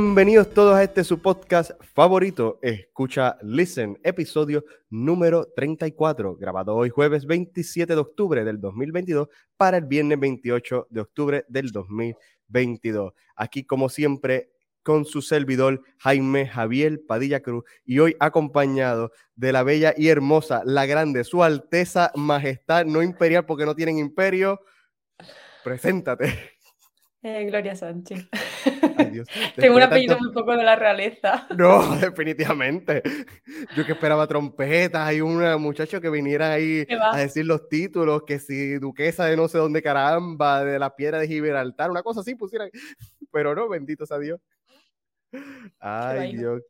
Bienvenidos todos a este su podcast favorito, Escucha Listen, episodio número 34, grabado hoy jueves 27 de octubre del 2022 para el viernes 28 de octubre del 2022. Aquí como siempre con su servidor Jaime Javier Padilla Cruz y hoy acompañado de la bella y hermosa, la grande, su Alteza Majestad, no imperial porque no tienen imperio. Preséntate. Eh, Gloria Sánchez. Tengo un apellido muy poco de la realeza. No, definitivamente. Yo que esperaba trompetas y un muchacho que viniera ahí a decir los títulos, que si duquesa de no sé dónde caramba, de la piedra de Gibraltar, una cosa así pusieran. Pero no, bendito sea Dios. Ay, Dios.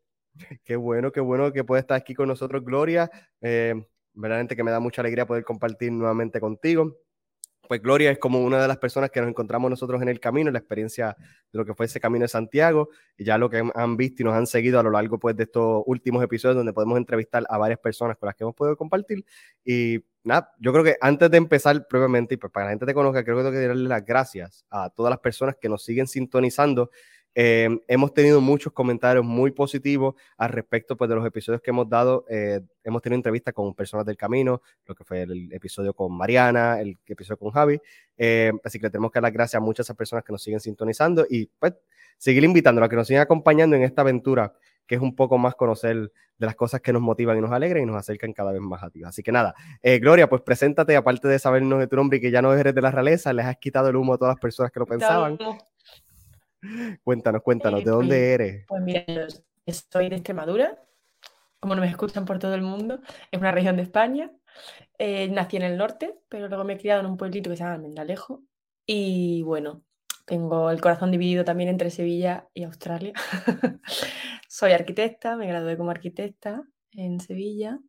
Qué bueno, qué bueno que puedes estar aquí con nosotros, Gloria. Eh, verdaderamente que me da mucha alegría poder compartir nuevamente contigo pues Gloria es como una de las personas que nos encontramos nosotros en el camino, la experiencia de lo que fue ese camino de Santiago, y ya lo que han visto y nos han seguido a lo largo pues, de estos últimos episodios donde podemos entrevistar a varias personas con las que hemos podido compartir. Y nada, yo creo que antes de empezar previamente, y pues para que la gente te conozca, creo que tengo que darle las gracias a todas las personas que nos siguen sintonizando eh, hemos tenido muchos comentarios muy positivos al respecto pues, de los episodios que hemos dado. Eh, hemos tenido entrevistas con personas del camino, lo que fue el episodio con Mariana, el episodio con Javi. Eh, así que le tenemos que dar las gracias a muchas esas personas que nos siguen sintonizando y pues seguir invitándolos a que nos sigan acompañando en esta aventura que es un poco más conocer de las cosas que nos motivan y nos alegran y nos acercan cada vez más a ti. Así que nada, Gloria, pues preséntate, aparte de sabernos de tu nombre y que ya no eres de la realeza, les has quitado el humo a todas las personas que lo pensaban. Cuéntanos, cuéntanos, ¿de dónde pues, eres? Pues mira, estoy de Extremadura, como no me escuchan por todo el mundo, es una región de España. Eh, nací en el norte, pero luego me he criado en un pueblito que se llama Mendalejo. Y bueno, tengo el corazón dividido también entre Sevilla y Australia. Soy arquitecta, me gradué como arquitecta en Sevilla.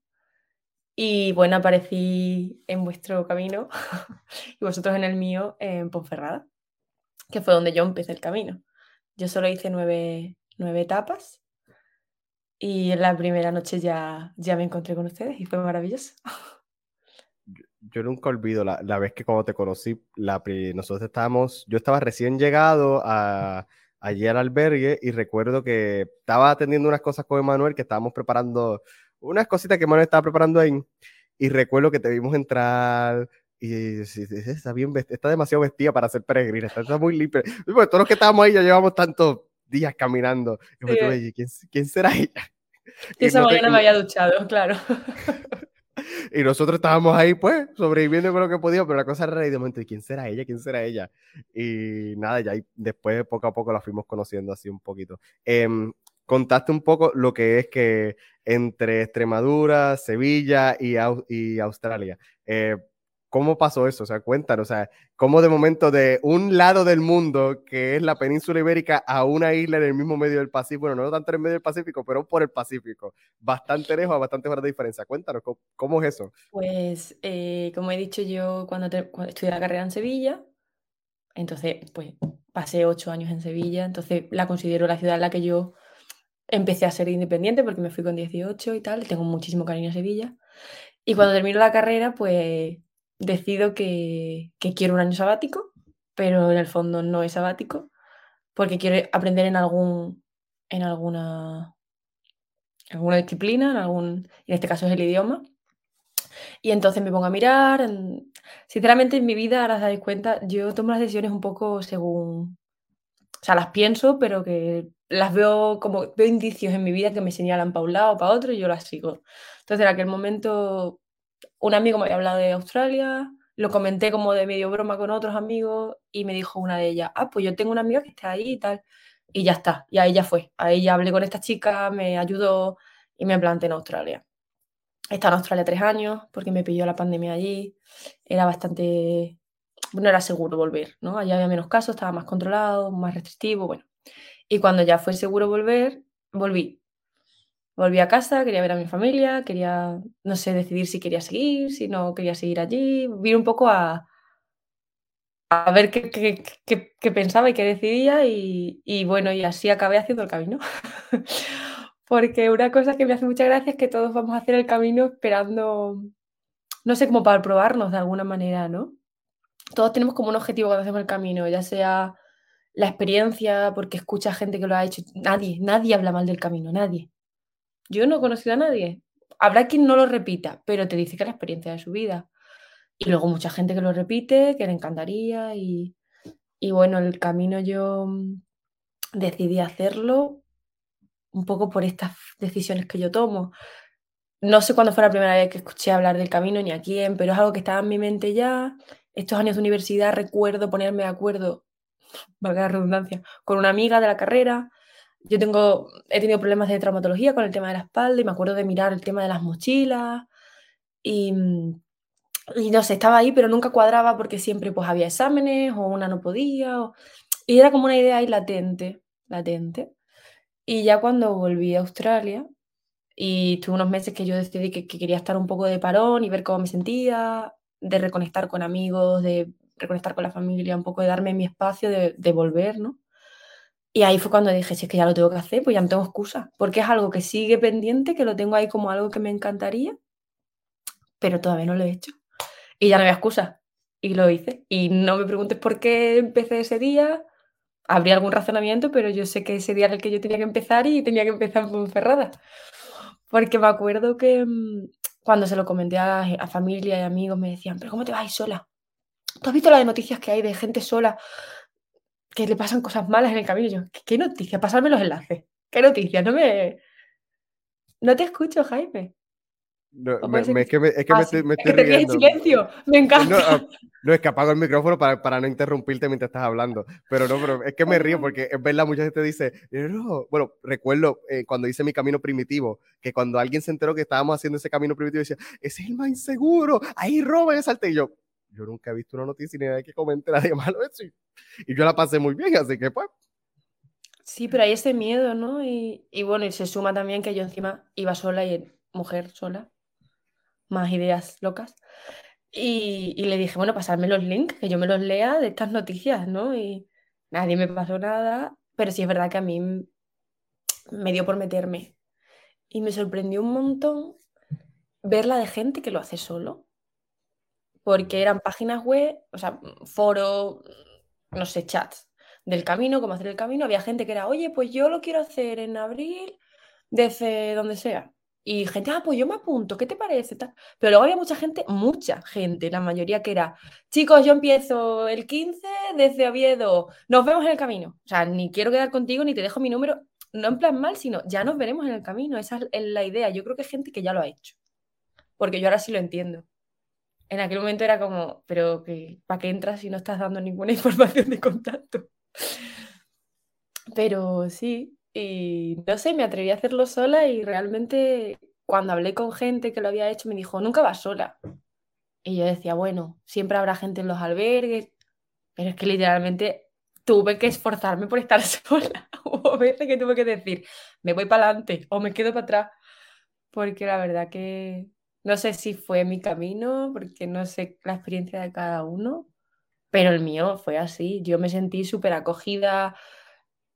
Y bueno, aparecí en vuestro camino y vosotros en el mío en Ponferrada que fue donde yo empecé el camino. Yo solo hice nueve, etapas y en la primera noche ya, ya me encontré con ustedes y fue maravilloso. Yo, nunca olvido la, vez que cuando te conocí, la, nosotros estábamos, yo estaba recién llegado a, allí al albergue y recuerdo que estaba atendiendo unas cosas con Emanuel, que estábamos preparando unas cositas que Emanuel estaba preparando ahí. Y recuerdo que te vimos entrar, y está bien está demasiado vestida para ser peregrina, está, muy limpia. todos los que estábamos ahí ya llevamos tantos días caminando. Y ¿quién, será ella? Y esa mañana me había duchado, claro. y nosotros estábamos ahí, pues, sobreviviendo con lo que podíamos, pero la cosa era de momento, ¿quién será ella? ¿Quién será ella? Y nada, ya después poco a poco la fuimos conociendo así un poquito. Em, contaste un poco lo que es que entre Extremadura, Sevilla y, y Australia. Eh, ¿Cómo pasó eso? O sea, cuéntanos, o sea, cómo de momento de un lado del mundo, que es la península ibérica, a una isla en el mismo medio del Pacífico, bueno, no tanto en el medio del Pacífico, pero por el Pacífico, bastante lejos, bastante horas de diferencia. Cuéntanos, ¿cómo, es eso? Pues, eh, como he dicho yo, cuando, estudié la carrera en Sevilla, entonces, pues, pasé ocho años en Sevilla, entonces la considero la ciudad en la que yo empecé a ser independiente, porque me fui con 18 y tal, tengo muchísimo cariño a Sevilla. Y cuando termino la carrera, pues decido que, quiero un año sabático, pero en el fondo no es sabático, porque quiero aprender en algún en alguna alguna disciplina, en algún en este caso es el idioma. Y entonces me pongo a mirar, sinceramente en mi vida, ahora os dais cuenta, yo tomo las decisiones un poco según o sea, las pienso, pero que las veo como veo indicios en mi vida que me señalan para un lado, para otro y yo las sigo. Entonces, en aquel momento un amigo me había hablado de Australia, lo comenté como de medio broma con otros amigos y me dijo una de ellas, ah, pues yo tengo una amiga que está ahí y tal. Y ya está, y ahí ya fue. Ahí ya hablé con esta chica, me ayudó y me planté en Australia. He en Australia tres años porque me pilló la pandemia allí. Era bastante, no era seguro volver, ¿no? Allí había menos casos, estaba más controlado, más restrictivo, bueno. Y cuando ya fue seguro volver, volví. Volví a casa, quería ver a mi familia, quería, no sé, decidir si quería seguir, si no quería seguir allí, vivir un poco a, a ver qué, qué, pensaba y qué decidía y, y, bueno, y así acabé haciendo el camino. Porque una cosa que me hace mucha gracia es que todos vamos a hacer el camino esperando, no sé, como para probarnos de alguna manera, ¿no? Todos tenemos como un objetivo cuando hacemos el camino, ya sea la experiencia, porque escucha gente que lo ha hecho. Nadie, nadie habla mal del camino, nadie. Yo no he conocido a nadie. Habrá quien no lo repita, pero te dice que es la experiencia de su vida. Y luego mucha gente que lo repite, que le encantaría. Y, y bueno, el camino yo mm, decidí hacerlo un poco por estas decisiones que yo tomo. No sé cuándo fue la primera vez que escuché hablar del camino ni a quién, pero es algo que estaba en mi mente ya. Estos años de universidad recuerdo ponerme de acuerdo, valga la redundancia, con una amiga de la carrera. Yo tengo, he tenido problemas de traumatología con el tema de la espalda y me acuerdo de mirar el tema de las mochilas y, y no sé, estaba ahí, pero nunca cuadraba porque siempre pues había exámenes o una no podía. y era como una idea ahí latente, latente. Y ya cuando volví a Australia, y tuve unos meses que yo decidí que, quería estar un poco de parón y ver cómo me sentía, de reconectar con amigos, de reconectar con la familia, un poco de darme mi espacio, de, de volver, ¿no? Y ahí fue cuando dije, si es que ya lo tengo que hacer, pues ya no tengo excusa, porque es algo que sigue pendiente, que lo tengo ahí como algo que me encantaría, pero todavía no lo he hecho. Y ya no había excusa. Y lo hice. Y no me preguntes por qué empecé ese día. Habría algún razonamiento, pero yo sé que ese día era el que yo tenía que empezar y tenía que empezar con Ferrada. Porque me acuerdo que mm, cuando se lo comenté a, familia y amigos me decían, pero ¿cómo te vas sola? ¿Tú has visto las noticias que hay de gente sola que le pasan cosas malas en el camino? yo, ¿qué, noticias? Pasarme los enlaces. ¿Qué noticias? No me... No te escucho, Jaime. No, me, es que me, es que me, estoy, me estoy riendo. silencio, me encanta. Ah, no, es que apago el micrófono para, para, no interrumpirte mientras estás hablando. Pero no, pero es que me río porque es verdad, mucha gente dice, no. bueno, recuerdo eh, cuando hice mi camino primitivo, que cuando alguien se enteró que estábamos haciendo ese camino primitivo, decía, ese es el más inseguro, ahí roban ese salte. Y yo, yo nunca he visto una noticia ni nada que comente nadie malo eso. Y, yo la pasé muy bien, así que pues. Sí, pero hay ese miedo, ¿no? Y, y bueno, y se suma también que yo encima iba sola y mujer sola más ideas locas. Y, le dije, bueno, pasarme los links, que yo me los lea de estas noticias, ¿no? Y nadie me pasó nada, pero sí es verdad que a mí me dio por meterme. Y me sorprendió un montón verla de gente que lo hace solo. Porque eran páginas web, o sea, foros, no sé, chats del camino, cómo hacer el camino. Había gente que era, oye, pues yo lo quiero hacer en abril desde donde sea. Y gente, ah, pues yo me apunto, ¿qué te parece? Pero luego había mucha gente, mucha gente, la mayoría que era, chicos, yo empiezo el 15 desde Oviedo, nos vemos en el camino. O sea, ni quiero quedar contigo, ni te dejo mi número, no en plan mal, sino ya nos veremos en el camino. Esa es la idea. Yo creo que hay gente que ya lo ha hecho. Porque yo ahora sí lo entiendo. En aquel momento era como, pero ¿para qué entras si no estás dando ninguna información de contacto? Pero sí, y no sé, me atreví a hacerlo sola y realmente cuando hablé con gente que lo había hecho me dijo, nunca vas sola. Y yo decía, bueno, siempre habrá gente en los albergues, pero es que literalmente tuve que esforzarme por estar sola. Hubo veces que tuve que decir, me voy para adelante o me quedo para atrás, porque la verdad que no sé si fue mi camino, porque no sé la experiencia de cada uno, pero el mío fue así. Yo me sentí súper acogida,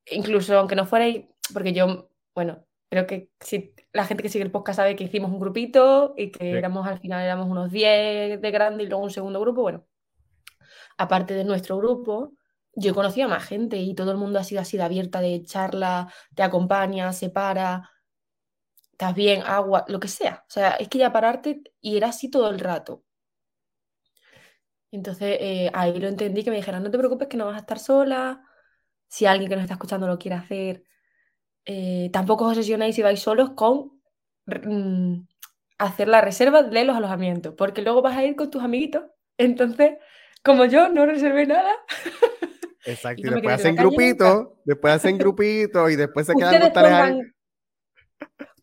incluso aunque no fuera, porque yo, bueno, creo que si la gente que sigue el podcast sabe que hicimos un grupito y que éramos al final éramos unos 10 de grande y luego un segundo grupo, bueno, aparte de nuestro grupo, yo he conocido a más gente y todo el mundo ha sido así de abierta de charla, te acompaña, se para, estás bien, agua, lo que sea. O sea, es que ya pararte y era así todo el rato. Entonces eh, ahí lo entendí que me dijeron, no te preocupes que no vas a estar sola, si alguien que nos está escuchando lo quiere hacer, eh, tampoco os obsesionáis si vais solos con mm, hacer la reserva de los alojamientos, porque luego vas a ir con tus amiguitos. Entonces, como yo no reservé nada. Exacto, y, después hacen grupitos, después hacen grupitos y después se quedan con.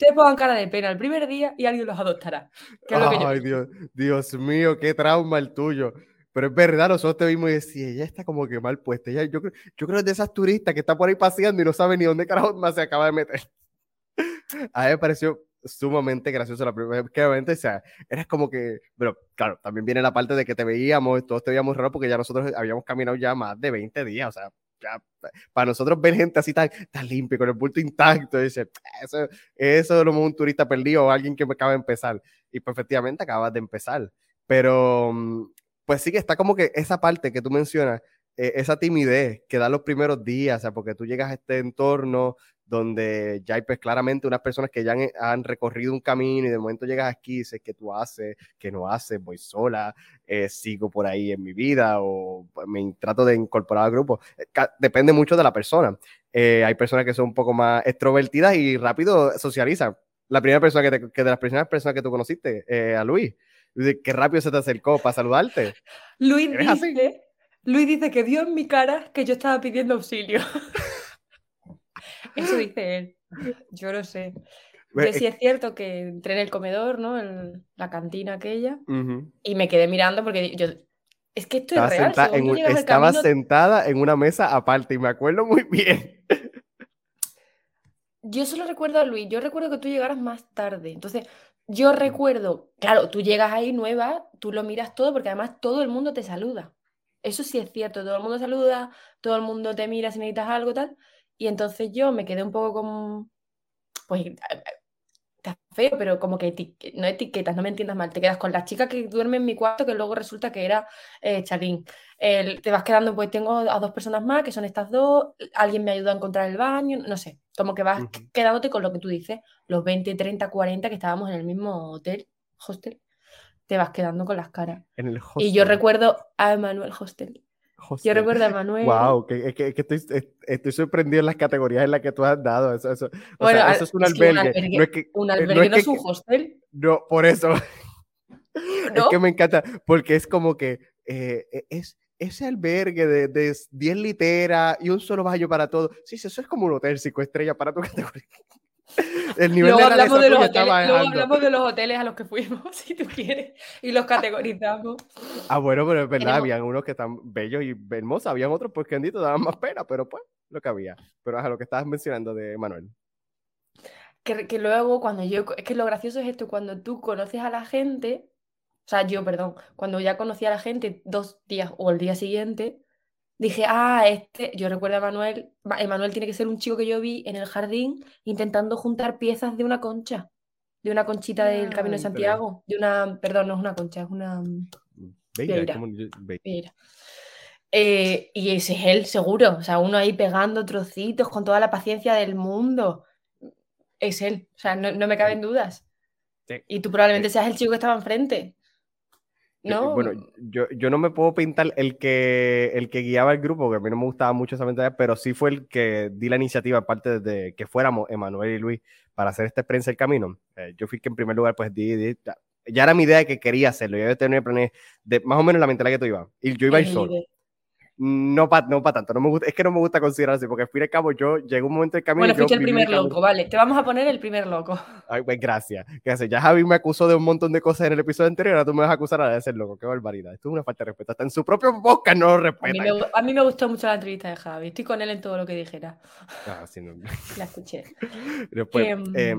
Ustedes pongan cara de pena el primer día y alguien los adoptará. Ay, Dios, Dios mío, qué trauma el tuyo. Pero es verdad, nosotros te vimos y decía, ella está como que mal puesta. Ella, yo, yo creo que es de esas turistas que está por ahí paseando y no sabe ni dónde carajo más se acaba de meter. A mí me pareció sumamente gracioso la primera vez que obviamente, o sea, eras como que, pero claro, también viene la parte de que te veíamos, todos te veíamos raro porque ya nosotros habíamos caminado ya más de 20 días, o sea, para nosotros ver gente así tan, tan limpia, con el bulto intacto, dice, eso, eso es lo un turista perdido o alguien que acaba de empezar. Y pues efectivamente acabas de empezar. Pero mm, pues sí que está como que esa parte que tú mencionas, e, esa timidez que da los primeros días, o sea, porque tú llegas a este entorno donde ya hay pues claramente unas personas que ya han, recorrido un camino y de momento llegas aquí y dices qué tú haces, qué no haces, voy sola, eh, sigo por ahí en mi vida o me trato de incorporar al grupo. Eh, depende mucho de la persona. Eh, hay personas que son un poco más extrovertidas y rápido socializan. La primera persona que, te, que de las primeras personas que tú conociste, a Luis, qué rápido se te acercó para saludarte. Luis dice, Luis dice que dio en mi cara que yo estaba pidiendo auxilio. Eso dice él. Yo lo sé. Yo sí es cierto que entré en el comedor, ¿no? En la cantina aquella. Y me quedé mirando porque yo. Es que esto es real. estaba sentada en una mesa aparte y me acuerdo muy bien. Yo solo recuerdo a Luis. Yo recuerdo que tú llegaras más tarde. Entonces, yo recuerdo. Claro, tú llegas ahí nueva, tú lo miras todo porque además todo el mundo te saluda. Eso sí es cierto. Todo el mundo saluda, todo el mundo te mira si necesitas algo, tal. Y entonces yo me quedé un poco como, pues, está feo, pero como que no etiquetas, no me entiendas mal, te quedas con la chica que duerme en mi cuarto, que luego resulta que era eh, Charín. te vas quedando, pues tengo a dos personas más, que son estas dos, alguien me ayuda a encontrar el baño, no sé, como que vas quedándote con lo que tú dices, los 20, 30, 40 que estábamos en el mismo hotel, hostel, te vas quedando con las caras. En el Y yo recuerdo a Emanuel Hostel. Yo recuerdo a Manuel. Wow, que, que, que estoy, estoy, sorprendido en las categorías en las que tú has dado. Eso, eso, o sea, eso es un albergue. un albergue no es, que, un albergue, no es, un hostel. No, por eso. Es que me encanta, porque es como que eh, e, es ese albergue de, de 10 literas y un solo baño para todo. Sí, sí, eso es como un hotel cinco estrellas para tu categoría. El nivel luego de hablamos de, los hoteles, luego hablamos de los hoteles a los que fuimos, si tú quieres, y los categorizamos. Ah, bueno, pero es verdad, habían unos que están bellos y hermosos, habían otros pues que daban más pena, pero pues lo que había. Pero a lo que estabas mencionando de Manuel. Que, que, luego cuando yo, es que lo gracioso es esto, cuando tú conoces a la gente, o sea, yo, perdón, cuando ya conocí a la gente dos días o el día siguiente, dije, ah, este, yo recuerdo a Manuel, Emanuel tiene que ser un chico que yo vi en el jardín intentando juntar piezas de una concha, de una conchita del ah, Camino de Santiago, de una, perdón, no es una concha, es una... Eh, y ese es él, seguro, o sea, uno ahí pegando trocitos con toda la paciencia del mundo. Es él, o sea, no, me caben dudas. Y tú probablemente seas el chico que estaba enfrente. No. Bueno, yo, yo no me puedo pintar el que, el que guiaba el grupo, que a mí no me gustaba mucho esa mentalidad, pero sí fue el que di la iniciativa, aparte de que fuéramos Emanuel y Luis, para hacer esta experiencia del camino. Eh, yo fui que en primer lugar, pues di, ya, era mi idea de que quería hacerlo, yo tenía planes de más o menos la mentalidad que tú ibas, y yo iba a ir solo. No para no pa tanto, no me gusta, es que no me gusta considerar así, porque al fin y al cabo yo llego un momento del camino. Bueno, fuiste el primer loco, vale, te vamos a poner el primer loco. Ay, pues gracias. Gracias. Ya Javi me acusó de un montón de cosas en el episodio anterior, ahora tú me vas a acusar de ser loco, qué barbaridad. Esto es una falta de respeto, hasta en su propio podcast no lo respeta. A mí, me, gustó mucho la entrevista de Javi, estoy con él en todo lo que dijera. Ah, sí, no. La escuché. Después, em, eh,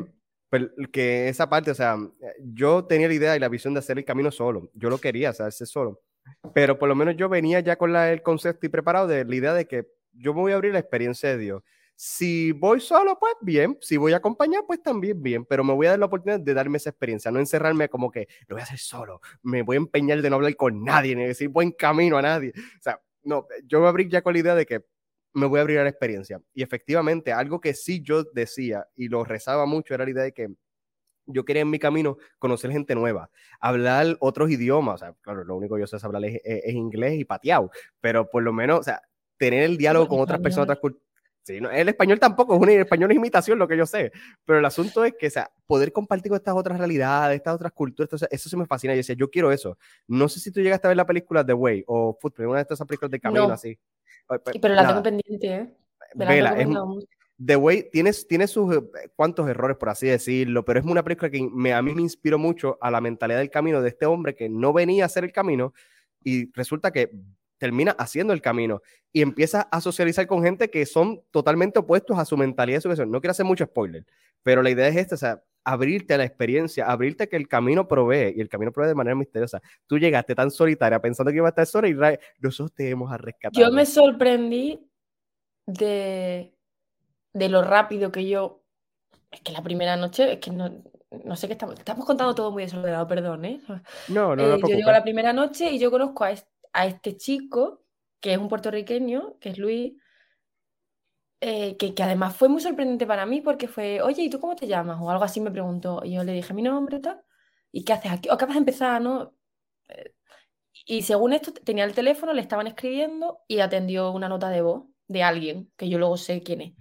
pues, que esa parte, o sea, yo tenía la idea y la visión de hacer el camino solo, yo lo quería, hacerse solo pero por lo menos yo venía ya con el concepto y preparado de la idea de que yo me voy a abrir la experiencia de Dios. Si voy solo, pues bien. Si voy a acompañar, pues también bien. Pero me voy a dar la oportunidad de darme esa experiencia, no encerrarme como que lo voy a hacer solo. Me voy a empeñar de no hablar con nadie, ni decir buen camino a nadie. O sea, no, yo me abrí ya con la idea de que me voy a abrir a la experiencia. Y efectivamente, algo que sí yo decía y lo rezaba mucho era la idea de que yo quería en mi camino conocer gente nueva, hablar otros idiomas, o sea, claro, lo único que yo sé hablar es, inglés y pateado, pero por lo menos, o sea, tener el diálogo con otras personas, otras culturas. Sí, no, el español tampoco, es un español es imitación, lo que yo sé, pero el asunto es que, o sea, poder compartir con estas otras realidades, estas otras culturas, entonces, eso se me fascina. Yo decía, yo quiero eso. No sé si tú llegaste a ver la película The Way o Footprint, una de estas películas de camino así. Pues, pero la tengo pendiente, ¿eh? Vela, es, The Way tiene, tiene sus eh, cuantos errores, por así decirlo, pero es una película que me, a mí me inspiró mucho a la mentalidad del camino de este hombre que no venía a hacer el camino y resulta que termina haciendo el camino y empieza a socializar con gente que son totalmente opuestos a su mentalidad y su visión. No quiero hacer mucho spoiler, pero la idea es esta, o sea, abrirte a la experiencia, abrirte que el camino provee y el camino provee de manera misteriosa. Tú llegaste tan solitaria pensando que iba a estar sola y nosotros te hemos a rescatar. Yo me sorprendí de de lo rápido que yo. Es que la primera noche, es que no, no sé qué estamos. Estamos contando todo muy desordenado, perdón, ¿eh? No, no, no. Eh, yo llego la primera noche y yo conozco a este, chico que es un puertorriqueño, que es Luis, eh, que, además fue muy sorprendente para mí porque fue, oye, ¿y tú cómo te llamas? O algo así me preguntó. Y yo le dije mi nombre tal. ¿Y qué haces aquí? O acabas de empezar, ¿no? Eh, y según esto, tenía el teléfono, le estaban escribiendo y atendió una nota de voz de alguien, que yo luego sé quién es.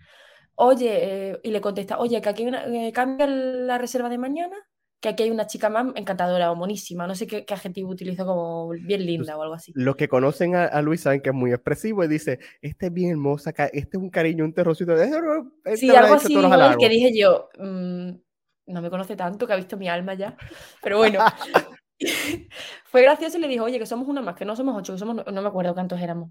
Oye, y le contesta, oye, que aquí cambia la reserva de mañana que aquí hay una chica más encantadora o monísima, no sé qué, adjetivo utilizo como bien linda o algo así. Los que conocen a, Luis saben que es muy expresivo y dice, este es bien hermosa, este es un cariño, un terrorcito. Sí, algo así que dije yo, mm, no me conoce tanto, que ha visto mi alma ya, pero bueno. Fue gracioso y le dijo, oye, que somos una más, que no somos ocho, que somos, no me acuerdo cuántos éramos.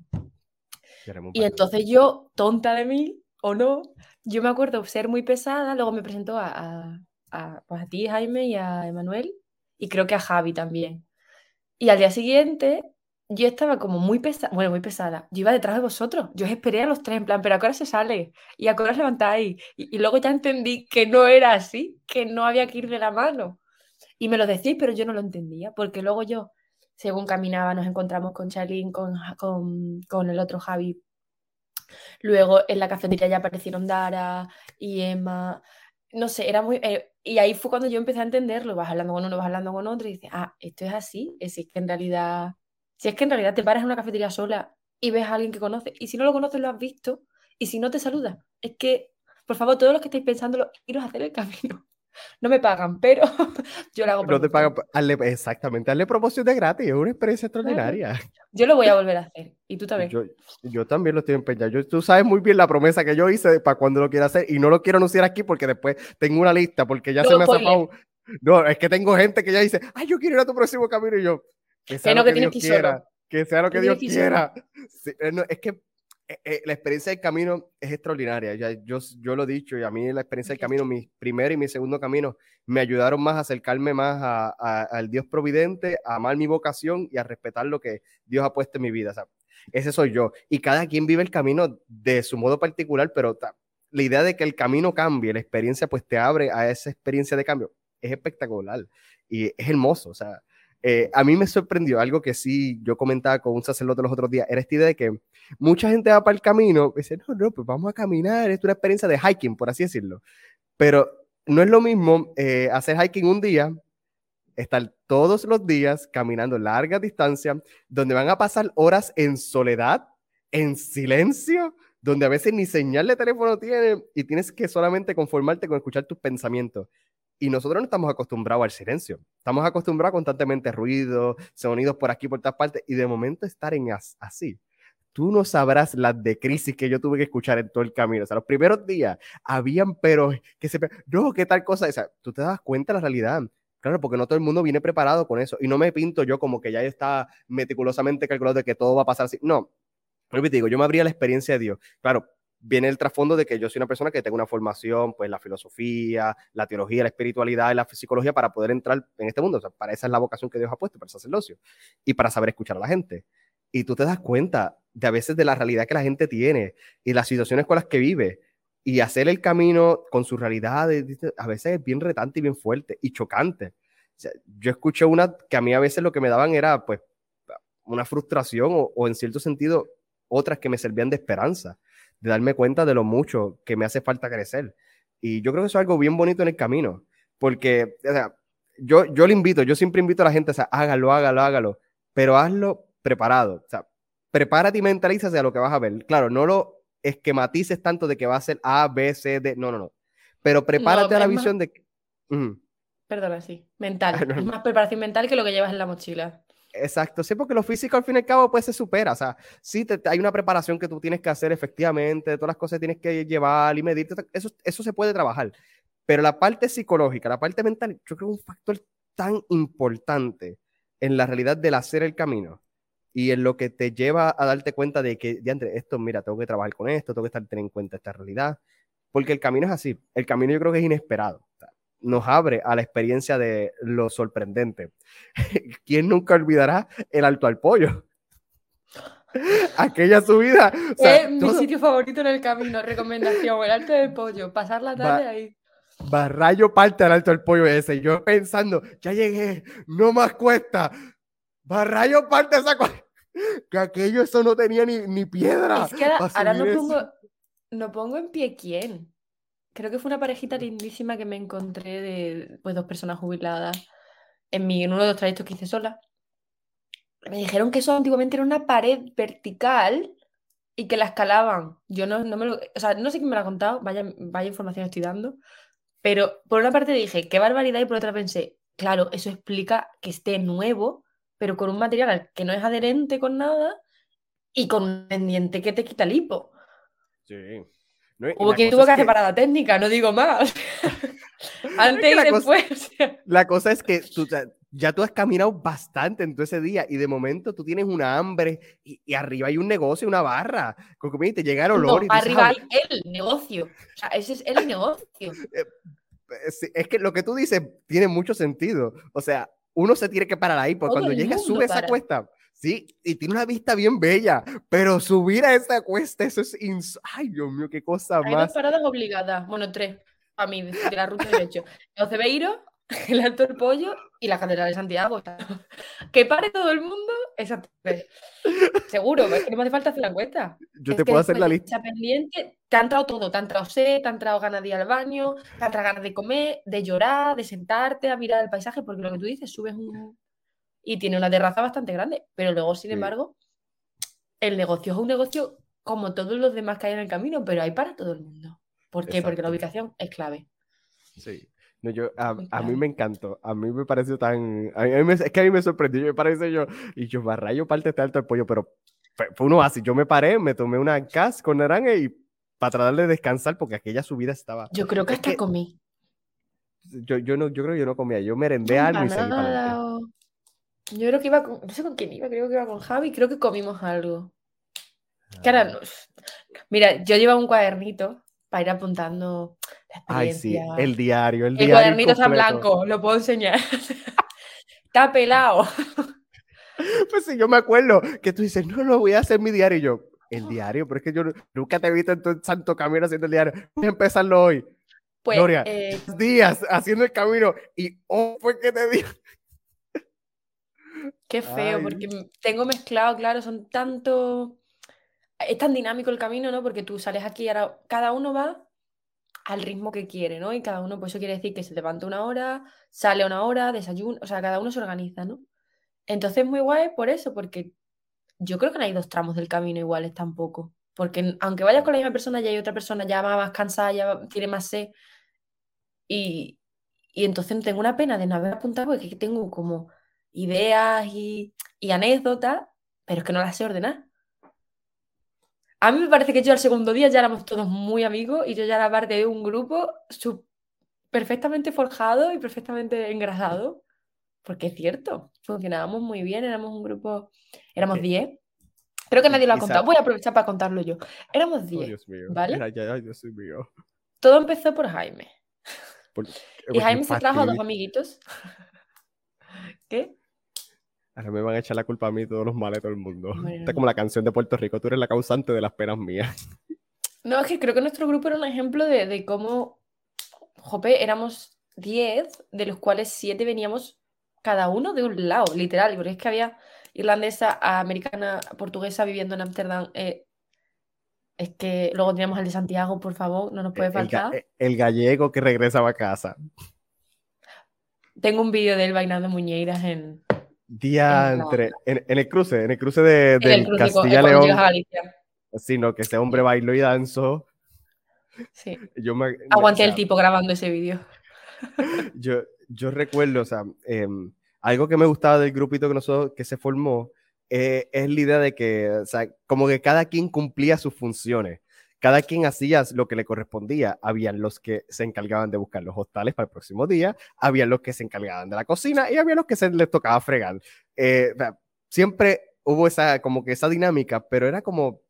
y entonces yo, tonta de mí, o no, yo me acuerdo ser muy pesada, luego me presentó a a, pues a ti, Jaime, y a Emanuel, y creo que a Javi también. Y al día siguiente yo estaba como muy pesada, bueno, muy pesada. Yo iba detrás de vosotros. Yo os esperé a los tres, en plan, pero ¿a qué hora se sale? ¿Y a qué hora os levantáis? Y, y, luego ya entendí que no era así, que no había que ir de la mano. Y me lo decís, pero yo no lo entendía, porque luego yo, según caminaba, nos encontramos con Charlene, con, con, con el otro Javi. Luego en la cafetería ya aparecieron Dara y Emma. No sé, era muy... Eh, y ahí fue cuando yo empecé a entenderlo, vas hablando con uno, vas hablando con otro y dices, ah, esto es así, es que en realidad, si es que en realidad te paras en una cafetería sola y ves a alguien que conoces, y si no lo conoces lo has visto, y si no te saluda, es que, por favor, todos los que estáis pensándolo, iros a hacer el camino. No me pagan, pero yo lo hago. No te pagan, exactamente, hazle promoción de gratis, es una experiencia extraordinaria. Yo lo voy a volver a hacer, y tú también. Yo, yo también lo estoy empeñado. Yo, tú sabes muy bien la promesa que yo hice para cuando lo quiera hacer, y no lo quiero anunciar aquí porque después tengo una lista, porque ya se me ha zapado. No, es que tengo gente que ya dice, ay, yo quiero ir a tu próximo camino, y yo, que sea lo que, Dios quiera, que sea lo que Dios quiera. es que eh, eh, la experiencia del camino es extraordinaria. Ya, yo, yo lo he dicho y a mí la experiencia del camino, mi primer y mi segundo camino, me ayudaron más a acercarme más al Dios providente, a amar mi vocación y a respetar lo que Dios ha puesto en mi vida. ese soy yo. Y cada quien vive el camino de su modo particular, pero la idea de que el camino cambie, la experiencia pues te abre a esa experiencia de cambio, es espectacular y es hermoso. O sea, eh, a mí me sorprendió algo que sí yo comentaba con un sacerdote los otros días, era esta idea de que mucha gente va para el camino y dice, no, no, pues vamos a caminar, es una experiencia de hiking, por así decirlo. Pero no es lo mismo eh, hacer hiking un día, estar todos los días caminando largas distancias, donde van a pasar horas en soledad, en silencio, donde a veces ni señal de teléfono tiene y tienes que solamente conformarte con escuchar tus pensamientos. Y nosotros no estamos acostumbrados al silencio. Estamos acostumbrados a constantemente ruido, sonidos por aquí, por todas partes, y de momento estar en así. Tú no sabrás las de crisis que yo tuve que escuchar en todo el camino. O sea, los primeros días habían, pero que se. No, qué tal cosa. O sea, tú te das cuenta de la realidad. Claro, porque no todo el mundo viene preparado con eso. Y no me pinto yo como que ya está meticulosamente calculado de que todo va a pasar así. No. Te digo, yo me abría la experiencia de Dios. Claro, viene el trasfondo de que yo soy una persona que tengo una formación, pues la filosofía, la teología, la espiritualidad y la psicología para poder entrar en este mundo. O sea, para esa es la vocación que Dios ha puesto, para el sacerdocio y para saber escuchar a la gente. Y tú te das cuenta de a veces de la realidad que la gente tiene y las situaciones con las que vive y hacer el camino con su realidad a veces es bien retante y bien fuerte y chocante. yo escuché una que a mí a veces lo que me daban era pues una frustración o, o en cierto sentido otras que me servían de esperanza de darme cuenta de lo mucho que me hace falta crecer. Y yo creo que eso es algo bien bonito en el camino, porque o sea, yo, yo le invito, yo siempre invito a la gente, o sea, hágalo, hágalo, hágalo, pero hazlo preparado. O sea, prepárate y mentalízate a lo que vas a ver. Claro, no lo esquematices tanto de que va a ser A, B, C, D, no, no, no. Pero prepárate a la visión de... Perdona, sí, mental. Es más preparación mental que lo que llevas en la mochila. Exacto, sí, porque lo físico al fin y al cabo pues se supera, o sea, sí hay una preparación que tú tienes que hacer efectivamente, todas las cosas tienes que llevar y medir, eso, eso se puede trabajar, pero la parte psicológica, la parte mental, yo creo que es un factor tan importante en la realidad del hacer el camino y en lo que te lleva a darte cuenta de que, de esto, mira, tengo que trabajar con esto, tengo que estar teniendo en cuenta esta realidad, porque el camino es así, el camino yo creo que es inesperado nos abre a la experiencia de lo sorprendente. ¿Quién nunca olvidará el alto al pollo? Aquella subida. es mi sitio favorito en el camino. Recomendación: el alto del pollo. Pasar la tarde ahí. Barrayo parte al alto del pollo ese. Yo pensando, ya llegué, no más cuesta. Barrayo parte esa que aquello eso no tenía ni, ni piedra. Es que ahora, no, pongo, no pongo en pie quién. Creo que fue una parejita lindísima que me encontré de pues, dos personas jubiladas en, uno de los trayectos que hice sola. Me dijeron que eso antiguamente era una pared vertical y que la escalaban. Yo no, no me lo. O sea, no sé quién me lo ha contado, vaya, vaya información estoy dando. Pero por una parte dije, qué barbaridad, y por otra pensé, claro, eso explica que esté nuevo, pero con un material que no es adherente con nada y con un pendiente que te quita el hipo. Sí. Hubo quien tuvo que hacer parada técnica, no digo más. Antes y después. la cosa es que tú, ya tú has caminado bastante en todo ese día y de momento tú tienes una hambre y, arriba hay un negocio, una barra, con comida y te llega el olor. arriba hay el negocio. O sea, ese es el negocio. Eh, es que lo que tú dices tiene mucho sentido. O sea, uno se tiene que parar ahí, porque cuando llega, sube esa cuesta. Sí, y tiene una vista bien bella, pero subir a esa cuesta, eso es. Ay, Dios mío, qué cosa Hay más. dos paradas obligadas, bueno, tres, a mí, de la ruta de hecho. El Cebeiro, el Alto del Pollo y la Catedral de Santiago. Que pare todo el mundo, exacto. Seguro, es que no me hace falta hacer la encuesta. Yo te puedo hacer la lista. pendiente, te ha entrado todo, te ha entrado sed, te ha entrado ganas de ir al baño, te ha entrado ganas de comer, de llorar, de sentarte, a mirar el paisaje, porque lo que tú dices, subes un... y tiene una terraza bastante grande, pero luego, sin embargo, el negocio es un negocio como todos los demás que hay en el camino, pero hay para todo el mundo. ¿Por qué? Porque la ubicación es clave. Sí. No, yo, a, a, mí me encantó, a mí me pareció tan, a mí es que a mí me sorprendió, me parece yo, y yo, barrayo parte está alto el pollo, pero fue, uno así, yo me paré, me tomé una cas con naranja y para tratar de descansar porque aquella subida estaba... Yo creo que hasta comí. Yo, yo, no, yo creo que yo no comía, yo merendé algo y seguí para Yo creo que iba con, no sé con quién iba, creo que iba con Javi, creo que comimos algo. Cara, ah. mira, yo llevaba un cuadernito para ir apuntando la Ay, sí, el diario, el, el diario. cuadernito está blanco, lo puedo enseñar. está pelado. Pues sí, yo me acuerdo que tú dices, no, no, voy a hacer mi diario. Y yo, el diario, pero es que yo nunca te he visto en tu santo camino haciendo el diario. Voy a empezarlo hoy. Pues, Gloria, eh, días haciendo el camino y oh, fue que te digo. Qué feo, porque tengo mezclado, claro, son tanto es tan dinámico el camino, ¿no? Porque tú sales aquí y ahora cada uno va al ritmo que quiere, ¿no? Y cada uno, pues eso quiere decir que se levanta una hora, sale una hora, desayuna, o sea, cada uno se organiza, ¿no? Entonces, muy guay por eso, porque yo creo que no hay dos tramos del camino iguales tampoco. Porque aunque vayas con la misma persona, ya hay otra persona ya va más cansada, ya tiene más sed. Y, y entonces tengo una pena de no haber apuntado, porque tengo como ideas y, y anécdotas, pero es que no las sé ordenar. A mí me parece que yo al segundo día ya éramos todos muy amigos y yo ya era parte de un grupo perfectamente forjado y perfectamente engrasado. Porque es cierto, funcionábamos muy bien, éramos un grupo, éramos 10. Creo que nadie lo ha contado, voy a aprovechar para contarlo yo. Éramos 10, ¿vale? Todo empezó por Jaime. y Jaime se trajo a dos amiguitos. ¿Qué? Ahora me van a echar la culpa a mí todos los males de todo el mundo. Está como la canción de Puerto Rico, tú eres la causante de las penas mías. No, es que creo que nuestro grupo era un ejemplo de, de cómo, jope, éramos 10, de los cuales 7 veníamos cada uno de un lado, literal, porque es que había irlandesa, americana, portuguesa viviendo en Ámsterdam. Eh, es que luego teníamos el de Santiago, por favor, no nos puede faltar. El, el gallego que regresaba a casa. Tengo un vídeo de él bailando muñeiras en, Diantre, en, en, el cruce, en el cruce de, del Castilla León. Sí, no, que ese hombre bailó y danzó. Sí. Yo me, Aguanté el tipo grabando ese vídeo. Yo, yo recuerdo, o sea, em, algo que me gustaba del grupito que nosotros, que se formó, eh, es la idea de que, o sea, como que cada quien cumplía sus funciones cada quien hacía lo que le correspondía. Habían los que se encargaban de buscar los hostales para el próximo día, había los que se encargaban de la cocina y había los que se les tocaba fregar. Eh, siempre hubo esa, como que esa dinámica, pero era como,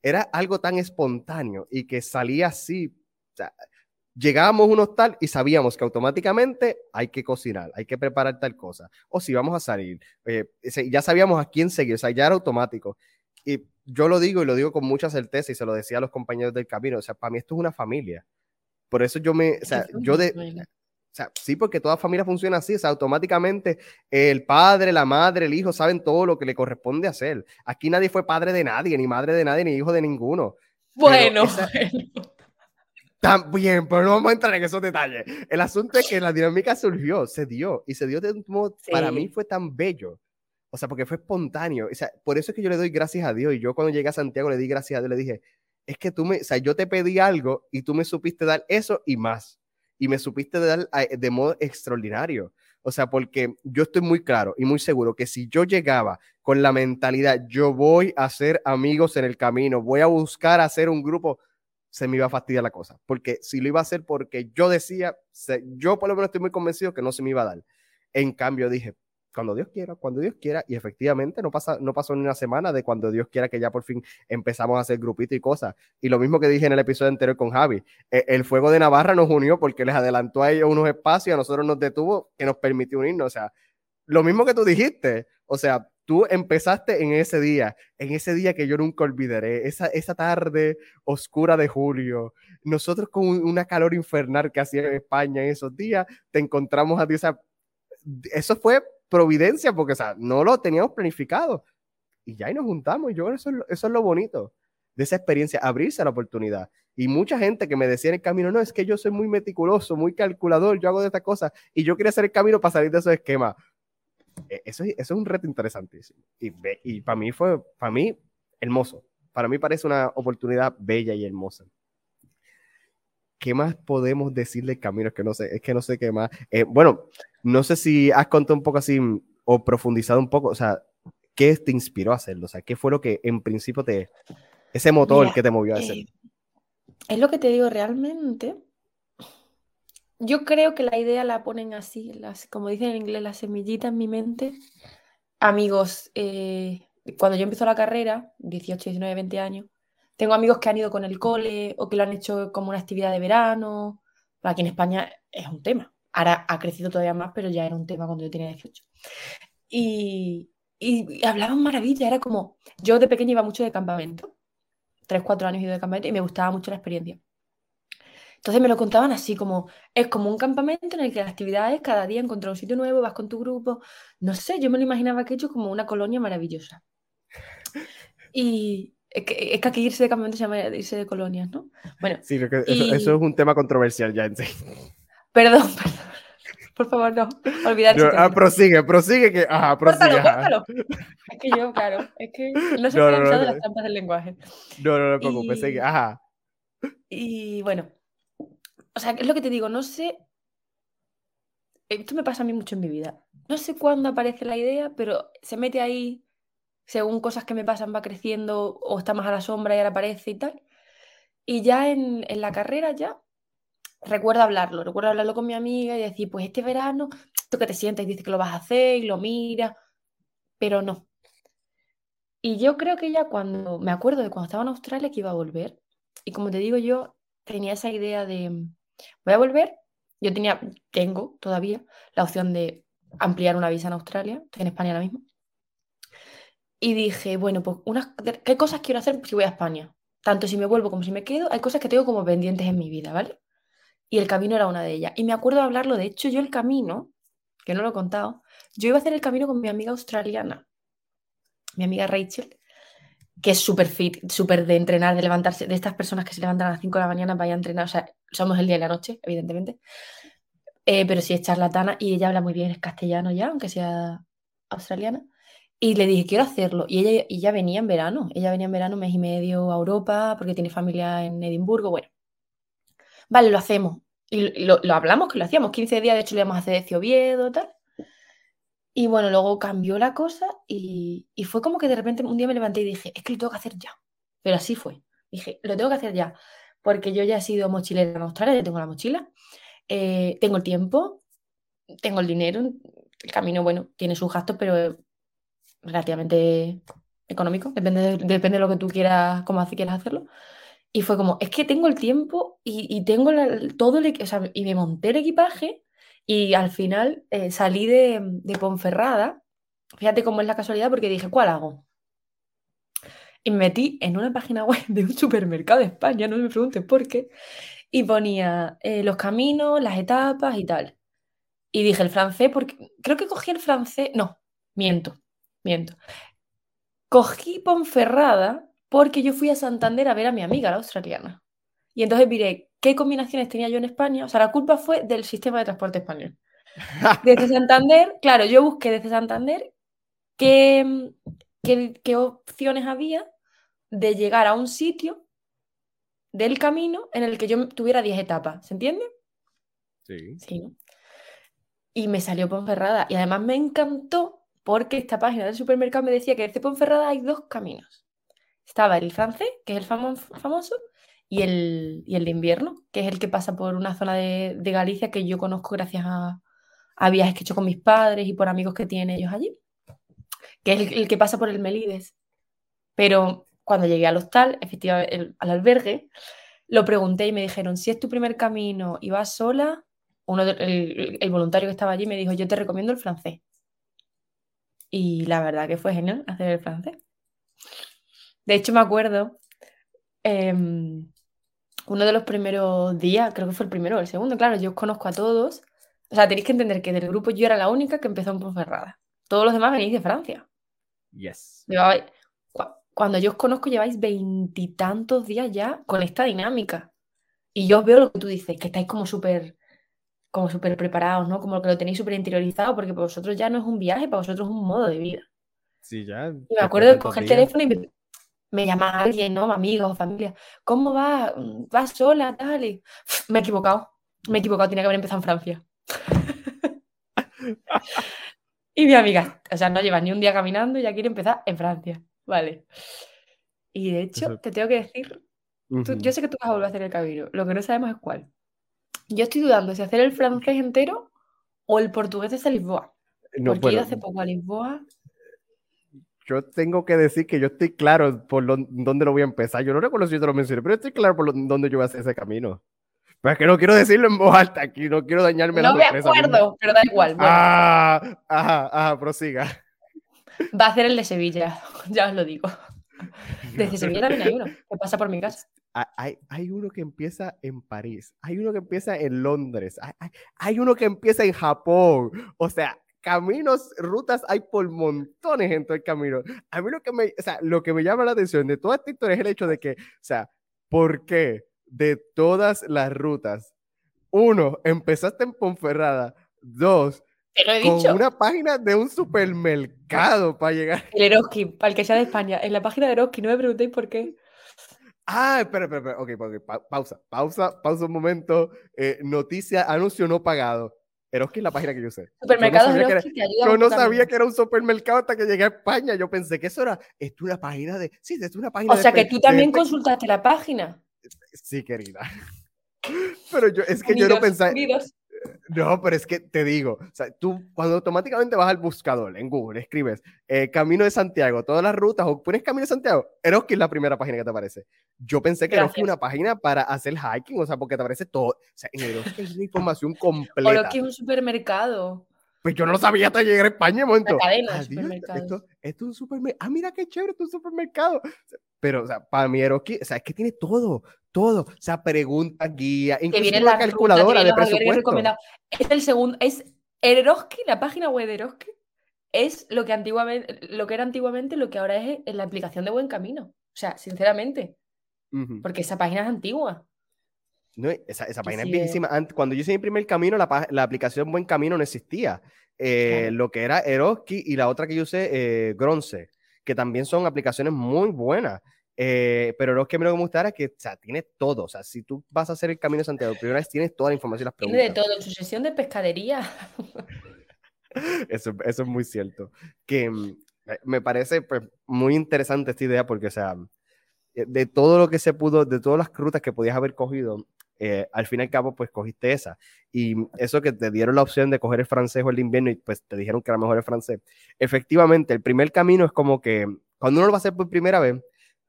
era algo tan espontáneo y que salía así. llegábamos a un hostal y sabíamos que automáticamente hay que cocinar, hay que preparar tal cosa. O si vamos a salir, eh, ya sabíamos a quién seguir, o sea, ya era automático. Y yo lo digo y lo digo con mucha certeza y se lo decía a los compañeros del camino, o sea, para mí esto es una familia. Por eso yo me, o sea, yo de, O sea, sí, porque toda familia funciona así, o sea, automáticamente el padre, la madre, el hijo saben todo lo que le corresponde hacer. Aquí nadie fue padre de nadie, ni madre de nadie, ni hijo de ninguno. Bueno, También, pero no vamos a entrar en esos detalles. El asunto es que la dinámica surgió, se dio, y se dio de un modo, para mí fue tan bello. O sea, porque fue espontáneo. O sea, por eso es que yo le doy gracias a Dios. Y yo cuando llegué a Santiago le di gracias a Dios, le dije, es que tú me, o sea, yo te pedí algo y tú me supiste dar eso y más y me supiste dar de modo extraordinario. O sea, porque yo estoy muy claro y muy seguro que si yo llegaba con la mentalidad, yo voy a hacer amigos en el camino, voy a buscar hacer un grupo, se me iba a fastidiar la cosa. Porque si lo iba a hacer porque yo decía, yo por lo menos estoy muy convencido que no se me iba a dar. En cambio dije, cuando Dios quiera, cuando Dios quiera, y efectivamente no, pasa, no pasó ni una semana de cuando Dios quiera que ya por fin empezamos a hacer grupitos y cosas. Y lo mismo que dije en el episodio anterior con Javi, e, el fuego de Navarra nos unió porque les adelantó a ellos unos espacios y a nosotros nos detuvo que nos permitió unirnos. O sea, lo mismo que tú dijiste, o sea, tú empezaste en ese día, en ese día que yo nunca olvidaré, esa, esa tarde oscura de julio, nosotros con una calor infernal que hacía en España en esos días, te encontramos a ti, eso fue providencia, porque, o sea, no lo teníamos planificado. Y ya ahí nos juntamos. Y yo, eso, eso es lo bonito de esa experiencia, abrirse a la oportunidad. Y mucha gente que me decía en el camino, no, es que yo soy muy meticuloso, muy calculador, yo hago de estas cosas, y yo quería hacer el camino para salir de esos esquemas. E, eso, eso es un reto interesantísimo. Y, y para mí fue, para mí, hermoso. Para mí parece una oportunidad bella y hermosa. ¿Qué más podemos decirle Camino? Es que no sé, es que no sé qué más. Eh, bueno, no sé si has contado un poco así o profundizado un poco, o sea, ¿qué te inspiró a hacerlo? O sea, ¿qué fue lo que en principio te, ese motor que te movió a hacerlo? Eh, es lo que te digo, realmente, yo creo que la idea la ponen así, las, como dicen en inglés, la semillita en mi mente. Amigos, eh, cuando yo empecé la carrera, 18, 19, 20 años, tengo amigos que han ido con el cole o que lo han hecho como una actividad de verano. Aquí en España es un tema. Ahora ha crecido todavía más, pero ya era un tema cuando yo tenía 18. Y, y hablaban maravilla. Era como, yo de pequeña iba mucho de campamento. Tres, cuatro años ido de campamento y me gustaba mucho la experiencia. Entonces me lo contaban así como, es como un campamento en el que las actividades cada día encontrar un sitio nuevo, vas con tu grupo. No sé, yo me lo imaginaba aquello como una colonia maravillosa. Y, es que, aquí irse de campamento se llama irse de colonias, ¿no? Bueno. Sí, eso, es un tema controversial ya en sí. Perdón, perdón. Por favor, no. Olvidar. ah, prosigue, prosigue que. Ajá, prosigue. Es que yo, claro, es que no se no, no, no, las trampas del lenguaje. No, no, no, preocupes, y... Ajá. Y bueno, o sea, es lo que te digo, no sé. Esto me pasa a mí mucho en mi vida. No sé cuándo aparece la idea, pero se mete ahí según cosas que me pasan va creciendo o está más a la sombra y ahora aparece y tal. Y ya en, la carrera ya recuerdo hablarlo, recuerdo hablarlo con mi amiga y decir, pues este verano, tú que te sientes y dices que lo vas a hacer y lo miras, pero no. Y yo creo que ya cuando, me acuerdo de cuando estaba en Australia que iba a volver, y como te digo, yo tenía esa idea de, voy a volver, yo tenía, tengo todavía la opción de ampliar una visa en Australia, estoy en España ahora mismo, y dije, bueno, pues unas, ¿qué cosas quiero hacer si voy a España? Tanto si me vuelvo como si me quedo, hay cosas que tengo como pendientes en mi vida, ¿vale? Y el camino era una de ellas. Y me acuerdo de hablarlo, de hecho yo el camino, que no lo he contado, yo iba a hacer el camino con mi amiga australiana, mi amiga Rachel, que es súper fit, súper de entrenar, de levantarse, de estas personas que se levantan a las 5 de la mañana para ir a entrenar, o sea, somos el día y la noche, evidentemente, eh, pero sí es charlatana y ella habla muy bien, es castellano ya, aunque sea australiana. Y le dije, quiero hacerlo. Y ella, y venía en verano. Ella venía en verano, mes y medio a Europa, porque tiene familia en Edimburgo. Bueno, vale, lo hacemos. Y lo, hablamos que lo hacíamos. 15 días, de hecho, le íbamos a hacer de Oviedo, tal. Y bueno, luego cambió la cosa y, fue como que de repente un día me levanté y dije, es que lo tengo que hacer ya. Pero así fue. Dije, lo tengo que hacer ya. Porque yo ya he sido mochilera en Australia, ya tengo la mochila. Eh, tengo el tiempo, tengo el dinero. El camino, bueno, tiene sus gastos, pero relativamente económico, depende de, depende de lo que tú quieras, cómo quieras hacerlo. Y fue como, es que tengo el tiempo y, tengo todo el, o sea, y me monté el equipaje y al final eh, salí de, de, Ponferrada, fíjate cómo es la casualidad, porque dije, ¿cuál hago? Y me metí en una página web de un supermercado de España, no me preguntes por qué, y ponía eh, los caminos, las etapas y tal. Y dije el francés, porque creo que cogí el francés, no, miento, miento. Cogí Ponferrada porque yo fui a Santander a ver a mi amiga, la australiana. Y entonces miré qué combinaciones tenía yo en España. O sea, la culpa fue del sistema de transporte español. Desde Santander, claro, yo busqué desde Santander qué, qué, opciones había de llegar a un sitio del camino en el que yo tuviera 10 etapas. ¿Se entiende? Sí. Sí. Y me salió Ponferrada. Y además me encantó porque esta página del supermercado me decía que desde Ponferrada hay dos caminos. Estaba el francés, que es el famoso, y el, el de invierno, que es el que pasa por una zona de, Galicia que yo conozco gracias a, viajes que he hecho con mis padres y por amigos que tienen ellos allí, que es el, que pasa por el Melides. Pero cuando llegué al hostal, efectivamente, al albergue, lo pregunté y me dijeron, si es tu primer camino y vas sola, uno el, el, voluntario que estaba allí me dijo, yo te recomiendo el francés. Y la verdad que fue genial hacer el francés. De hecho, me acuerdo, em, uno de los primeros días, creo que fue el primero o el segundo, claro, yo os conozco a todos. O sea, tenéis que entender que del grupo yo era la única que empezó en Ponferrada. Todos los demás venís de Francia. Yes. cuando yo os conozco lleváis veintitantos días ya con esta dinámica. Y yo os veo lo que tú dices, que estáis como súper como súper preparados, ¿no? Como que lo tenéis súper interiorizado, porque para vosotros ya no es un viaje, para vosotros es un modo de vida. Sí, ya. Y me acuerdo de coger el teléfono y me, me llama alguien, ¿no? Amigos o familia. ¿Cómo va? ¿Vas sola? Tal. me he equivocado. Me he equivocado, tenía que haber empezado en Francia. y mi amiga, o sea, no lleva ni un día caminando y ya quiere empezar en Francia. Vale. Y de hecho, te tengo que decir, yo sé que tú vas a volver a hacer el camino, lo que no sabemos es cuál. Yo estoy dudando si hacer el francés entero o el portugués desde Lisboa. No, Porque he ido hace poco a Lisboa yo tengo que decir que yo estoy claro por dónde lo voy a empezar. Yo no recuerdo si yo te lo mencioné, pero estoy claro por dónde yo voy a hacer ese camino. Pero es que no quiero decirlo en voz alta aquí, no quiero dañarme no la No me acuerdo, pero da igual. Ah, ajá, ajá, prosiga. Va a hacer el de Sevilla, ya os lo digo. Desde Sevilla también hay uno, que pasa por mi casa. Hay, hay, uno que empieza en París, hay uno que empieza en Londres, hay, hay uno que empieza en Japón. O sea, caminos, rutas hay por montones en todo el camino. A mí lo que me, o sea, lo que me llama la atención de toda esta historia es el hecho de que, o sea, ¿por qué de todas las rutas, uno, empezaste en Ponferrada, dos, con una página de un supermercado para llegar. El Eroski, para el que sea de España. En la página de Eroski, no me preguntéis por qué. Ah, espera, espera, espera. Ok, okay. pausa, pausa, pausa un momento. Eh, noticia, anuncio no pagado. Eroski es la página que yo sé. Supermercados yo no sabía, que era, yo no sabía que era un supermercado hasta que llegué a España. Yo pensé que eso era, es una página de, sí, es una página O sea que tú también consultaste la página. Sí, querida. Pero yo, es que yo no pensaba. No, pero es que te digo, o sea, tú cuando automáticamente vas al buscador en Google, escribes eh, Camino de Santiago, todas las rutas, o pones Camino de Santiago, Eroski es la primera página que te aparece. Yo pensé que Eroski es una página para hacer hiking, o sea, porque te aparece todo. O sea, en Eroski es una información completa. Eroski es un supermercado. Pues yo no lo sabía hasta llegar a España, momento. cadena. Esto, esto, es un supermercado. Ah, mira qué chévere, esto es un supermercado. Pero, o sea, para mí Eroski, o sea, es que tiene todo, todo. O sea, pregunta, guía, incluso la calculadora de presupuesto. Es el segundo, es Eroski, la página web de Eroski, es lo que antiguamente, lo que era antiguamente, lo que ahora es la aplicación de Buen Camino. O sea, sinceramente. Porque esa página es antigua. No, esa, esa página es viejísima. Cuando yo hice mi primer camino, la, la aplicación Buen Camino no existía. Eh, lo que era Eroski y la otra que yo usé, eh, Gronce, que también son aplicaciones muy buenas. Eh, pero lo que me gusta es que o sea, tiene todo. O sea, si tú vas a hacer el camino de Santiago, primera vez tienes toda la información y las preguntas. Tiene de todo, en su sesión de pescadería. eso, eso es muy cierto. Que mm, me parece pues, muy interesante esta idea porque, o sea, de todo lo que se pudo, de todas las rutas que podías haber cogido, eh, al fin y al cabo, pues cogiste esa. Y eso que te dieron la opción de coger el francés o el invierno y pues te dijeron que era mejor el francés. Efectivamente, el primer camino es como que cuando uno lo va a hacer por primera vez,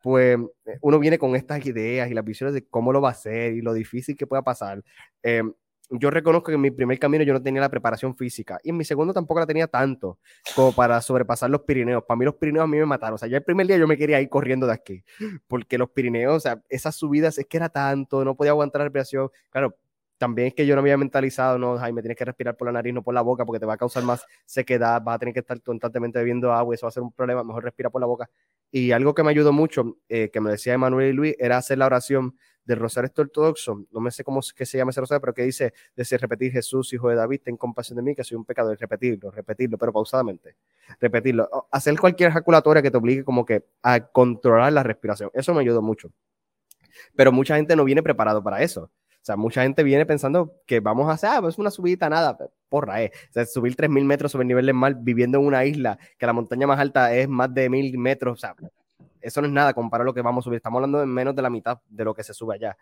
pues uno viene con estas ideas y las visiones de cómo lo va a hacer y lo difícil que pueda pasar. Eh, yo reconozco que en mi primer camino yo no tenía la preparación física y en mi segundo tampoco la tenía tanto como para sobrepasar los Pirineos. Para mí los Pirineos a mí me mataron. O sea, ya el primer día yo me quería ir corriendo de aquí porque los Pirineos, o sea, esas subidas es que era tanto, no podía aguantar la respiración. Claro, también es que yo no había mentalizado, no, Jaime, tienes que respirar por la nariz, no por la boca, porque te va a causar más sequedad, vas a tener que estar constantemente bebiendo agua, eso va a ser un problema, mejor respira por la boca. Y algo que me ayudó mucho, eh, que me decía Emanuel y Luis, era hacer la oración del rosario ortodoxo, no me sé cómo se llama ese rosario, pero que dice, decir repetir Jesús, hijo de David, ten compasión de mí, que soy un pecador, repetirlo, repetirlo, pero pausadamente, repetirlo, hacer cualquier ejaculatoria que te obligue como que a controlar la respiración, eso me ayudó mucho. Pero mucha gente no viene preparado para eso. Sea, mucha gente viene pensando que vamos a hacer, ah, pues una subida nada, porra, eh. O sea, subir 3.000 metros sobre el nivel del mar viviendo en una isla, que la montaña más alta es más de 1.000 metros, o sea, eso no es nada comparado a lo que vamos a subir. Estamos hablando de menos de la mitad de lo que se sube allá.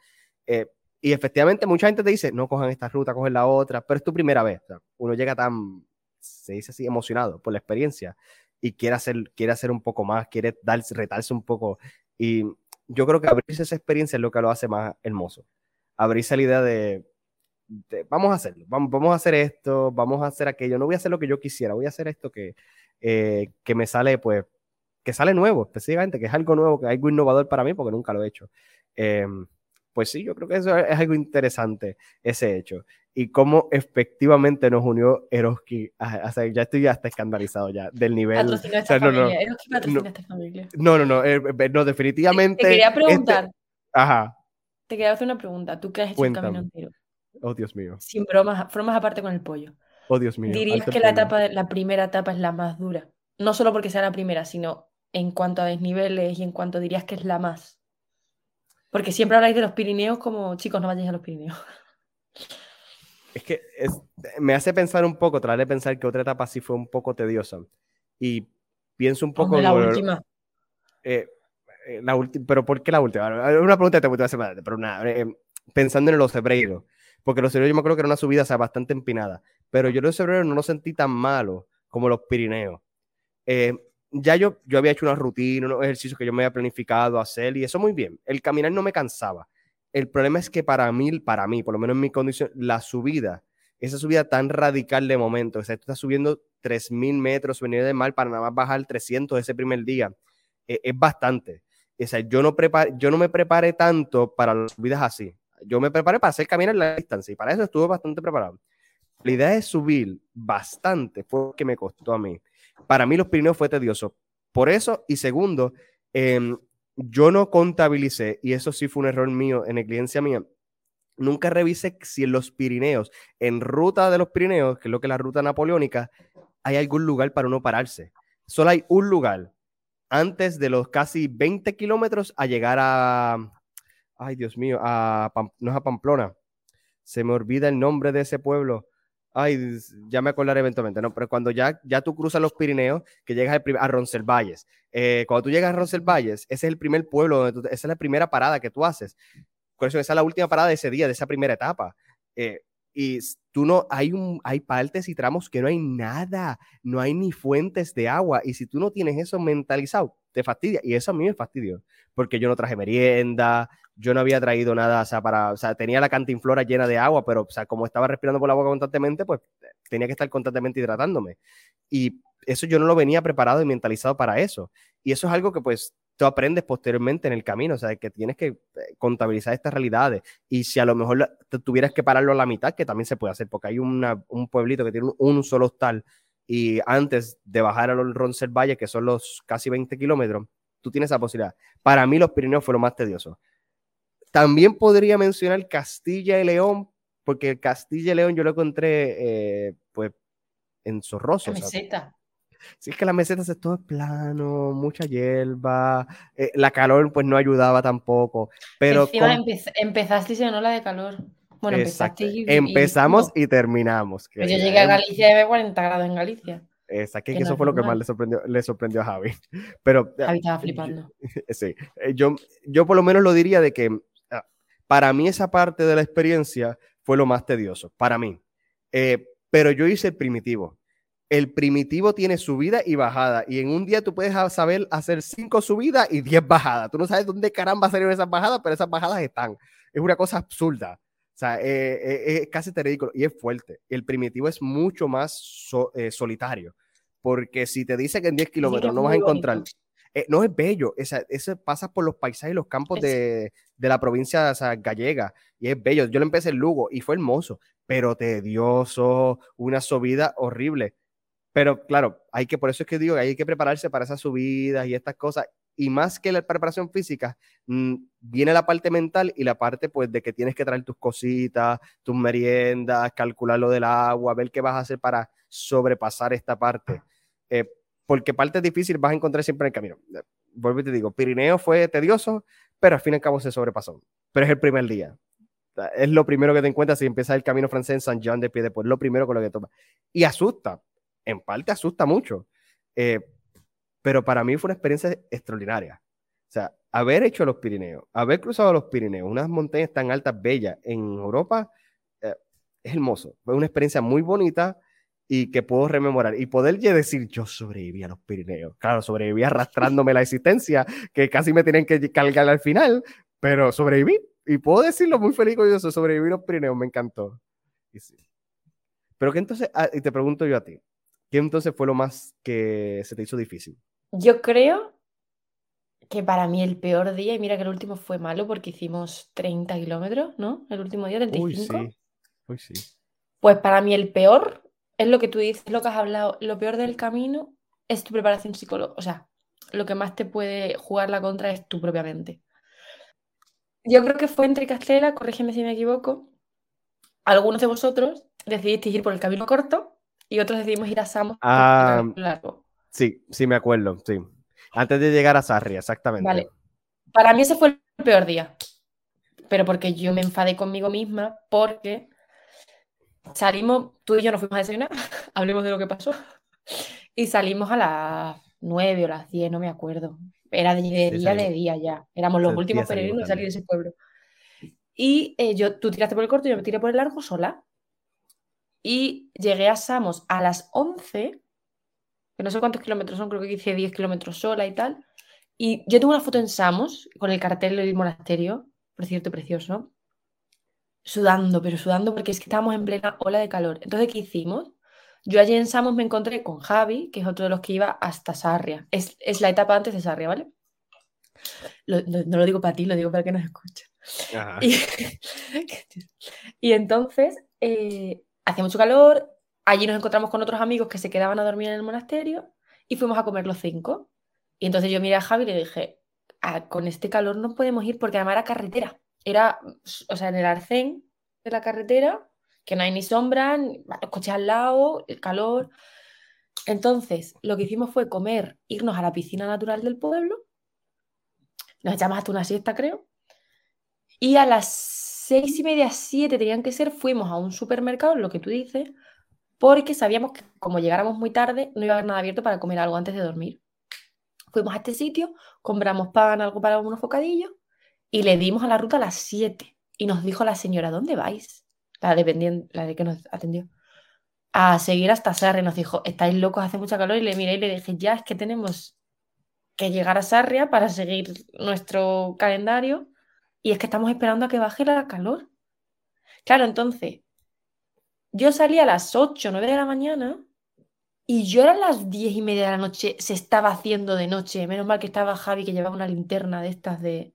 Eh, y efectivamente, mucha gente te dice, no cojan esta ruta, cogen la otra, pero es tu primera vez. uno llega tan, se dice así, emocionado por la experiencia y quiere hacer, quiere hacer un poco más, quiere darse, retarse un poco. Y yo creo que abrirse esa experiencia es lo que lo hace más hermoso. Abrirse la idea de, vamos a hacerlo, vamos, vamos, a hacer esto, vamos a hacer aquello. No voy a hacer lo que yo quisiera, voy a hacer esto que, eh, que me sale, pues, que sale nuevo, específicamente, que es algo nuevo, que es algo innovador para mí, porque nunca lo he hecho. Em, pues sí, yo creo que eso es algo interesante, ese hecho. Y cómo efectivamente nos unió Eroski. O sea, ya estoy hasta escandalizado ya del nivel. esta no, familia. No, Eroski patrocina esta familia. No, no, no, eh, eh, no, definitivamente. Te, quería preguntar. Este, ajá. Te quería hacer una pregunta. ¿Tú qué has hecho el camino entero? Oh, Dios mío. Sin bromas, formas aparte con el pollo. Oh, Dios mío. ¿Dirías que la, etapa, la primera etapa es la más dura? No solo porque sea la primera, sino en cuanto a desniveles y en cuanto dirías que es la más? Porque siempre habláis de los Pirineos como, chicos, no vayáis a los Pirineos. Es que me hace pensar un poco, tratar de pensar que otra etapa sí fue un poco tediosa. Y pienso un poco... la última. Eh, eh, la última, pero ¿por qué la última? Una pregunta que te voy a hacer, pero nada, eh, pensando en los hebreos, porque los hebreos yo me acuerdo que era una subida sea, bastante empinada, pero yo los hebreos no lo sentí tan malo como los Pirineos. Eh, ya yo, yo había hecho una rutina, unos ejercicios que yo me había planificado hacer y eso muy bien. El caminar no me cansaba. El problema es que para mí, para mí, por lo menos en mi condición, la subida, esa subida tan radical de momento, o sea, tú estás subiendo 3.000 metros venir de mar para nada más bajar 300 ese primer día, e, es bastante. O sea, yo no, yo no me preparé tanto para las subidas así. Yo me preparé para hacer caminar la distancia y para eso estuve bastante preparado. La idea de subir bastante fue lo que me costó a mí para mí los Pirineos fue tedioso. Por eso, y segundo, em, yo no contabilicé, y eso sí fue un error mío en experiencia mía, nunca revisé si en los Pirineos, en ruta de los Pirineos, que es lo que es la ruta napoleónica, hay algún lugar para uno pararse. Solo hay un lugar antes de los casi 20 kilómetros a llegar a, ay Dios mío, a, no es a Pamplona, se me olvida el nombre de ese pueblo. Ay, ya me acordaré eventualmente, ¿no? Pero cuando ya, ya tú cruzas los Pirineos, que llegas a Roncesvalles, eh, cuando tú llegas a Roncesvalles, ese es el primer pueblo, esa es la primera parada que tú haces. Por eso esa es la última parada de ese día, de esa primera etapa. Eh, y tú no, hay, un, hay partes y tramos que no hay nada, no hay ni fuentes de agua. Y si tú no tienes eso mentalizado, te fastidia. Y eso a mí me fastidió, porque yo no traje merienda, yo no había traído nada, o sea, para, o sea, tenía la cantinflora llena de agua, pero, o sea, como estaba respirando por la boca constantemente, pues tenía que estar constantemente hidratándome. Y eso yo no lo venía preparado y mentalizado para eso. Y eso es algo que, pues, aprendes posteriormente en el camino, o sea, que tienes que eh, contabilizar estas realidades. Y si a lo mejor tuvieras que pararlo a la mitad, que también se puede hacer, porque hay un pueblito que tiene un, solo hostal y antes de bajar a los Valle, que son los casi 20 kilómetros, tú tienes esa posibilidad. Para mí los Pirineos fueron más tediosos. También podría mencionar Castilla y León, porque Castilla y León yo lo encontré eh, pues en Zorroso. La. Sí, es que las mesetas es todo plano, mucha hierba, eh, la calor pues no ayudaba tampoco. Pero Encima empezaste y no la de calor. Bueno, empezaste y, Empezamos y, terminamos. Pues yo llegué a Galicia y había 40 grados en Galicia. Exacto, que, eso fue lo que más le sorprendió, le sorprendió a Javi. Pero, Javi estaba flipando. Sí, eh, yo, yo por lo menos lo diría de que para mí esa parte de la experiencia fue lo más tedioso, para mí. Eh, pero yo hice el primitivo. El primitivo tiene subida y bajada. Y en un día tú puedes saber hacer cinco subidas y diez bajadas. Tú no sabes dónde caramba salieron esas bajadas, pero esas bajadas están. Es una cosa absurda. O sea, eh, eh, es casi ridículo y es fuerte. El primitivo es mucho más solitario. Porque si te dice que en 10 kilómetros no vas a encontrar, eh, no es bello, esa, ese pasa por los paisajes y los campos de, de, la provincia gallega y es bello. Yo lo empecé en Lugo y fue hermoso, pero tedioso, una subida horrible. Pero claro, hay que, por eso es que digo hay que prepararse para esas subidas y estas cosas. Y más que la preparación física, mm, viene la parte mental y la parte pues de que tienes que traer tus cositas, tus meriendas, calcular lo del agua, ver qué vas a hacer para sobrepasar esta parte. Eh, porque parte difícil vas a encontrar siempre en el camino. Vuelvo y te digo, Pirineo fue tedioso, pero al fin y al cabo se sobrepasó. Pero es el primer día. Es lo primero que te encuentras si empiezas el camino francés en San Jean de Pie de lo primero con lo que tomas. Y asusta, en parte asusta mucho. Eh, pero para mí fue una experiencia extraordinaria. O sea, haber hecho los Pirineos, haber cruzado los Pirineos, unas montañas tan altas, bellas en Europa, eh, es hermoso. Fue una experiencia muy bonita y que puedo rememorar y poder decir, yo sobreviví a los Pirineos. Claro, sobreviví arrastrándome la existencia, que casi me tienen que cargar al final, pero sobreviví. Y puedo decirlo muy feliz con eso, sobreviví a los Pirineos, me encantó. Pero que entonces, ah, y te pregunto yo a ti, ¿qué entonces fue lo más que se te hizo difícil? Yo creo que para mí el peor día, y mira que el último fue malo porque hicimos 30 kilómetros, ¿no? El último día, 35. Uy, sí. Uy, sí. Pues para mí el peor es lo que tú dices, lo que has hablado, lo peor del camino es tu preparación psicológica, o sea, lo que más te puede jugar la contra es tú propiamente. Yo creo que fue entre Castela, corrígeme si me equivoco, algunos de vosotros decidisteis ir por el camino corto y otros decidimos ir a Samos ah, largo. Sí, sí me acuerdo, sí. Antes de llegar a Sarria, exactamente. Vale. Para mí ese fue el peor día, pero porque yo me enfadé conmigo misma porque Salimos, tú y yo nos fuimos a desayunar, hablemos de lo que pasó. Y salimos a las 9 o las 10, no me acuerdo. Era de, día de día ya. Éramos los últimos peregrinos de salir de ese pueblo. Y eh, yo, tú tiraste por el corto y yo me tiré por el largo sola. Y llegué a Samos a las 11, que no sé cuántos kilómetros son, creo que hice 10 kilómetros sola y tal. Y yo tengo una foto en Samos con el cartel del monasterio, por cierto, precioso sudando, pero sudando porque es que estábamos en plena ola de calor. Entonces, ¿qué hicimos? Yo allí en Samos me encontré con Javi, que es otro de los que iba hasta Sarria. Es, la etapa antes de Sarria, ¿vale? no, lo digo para ti, lo digo para que nos escuche. Y, entonces, eh, hacía mucho calor, allí nos encontramos con otros amigos que se quedaban a dormir en el monasterio y fuimos a comer los cinco. Y entonces yo miré a Javi y le dije, ah, con este calor no podemos ir porque además era carretera era, o sea, en el arcén de la carretera, que no hay ni sombra, los coches al lado, el calor. Entonces, lo que hicimos fue comer, irnos a la piscina natural del pueblo, nos echamos hasta una siesta, creo, y a las seis y media, siete tenían que ser, fuimos a un supermercado, lo que tú dices, porque sabíamos que como llegáramos muy tarde, no iba a haber nada abierto para comer algo antes de dormir. Fuimos a este sitio, compramos pan, algo para unos bocadillos, y le dimos a la ruta a las 7 y nos dijo la señora, ¿dónde vais? La, dependiente, la de que nos atendió. A seguir hasta Sarria. Nos dijo, estáis locos, hace mucha calor. Y le miré y le dije, ya es que tenemos que llegar a Sarria para seguir nuestro calendario. Y es que estamos esperando a que baje la calor. Claro, entonces, yo salí a las 8, 9 de la mañana y yo a las 10 y media de la noche se estaba haciendo de noche. Menos mal que estaba Javi que llevaba una linterna de estas de,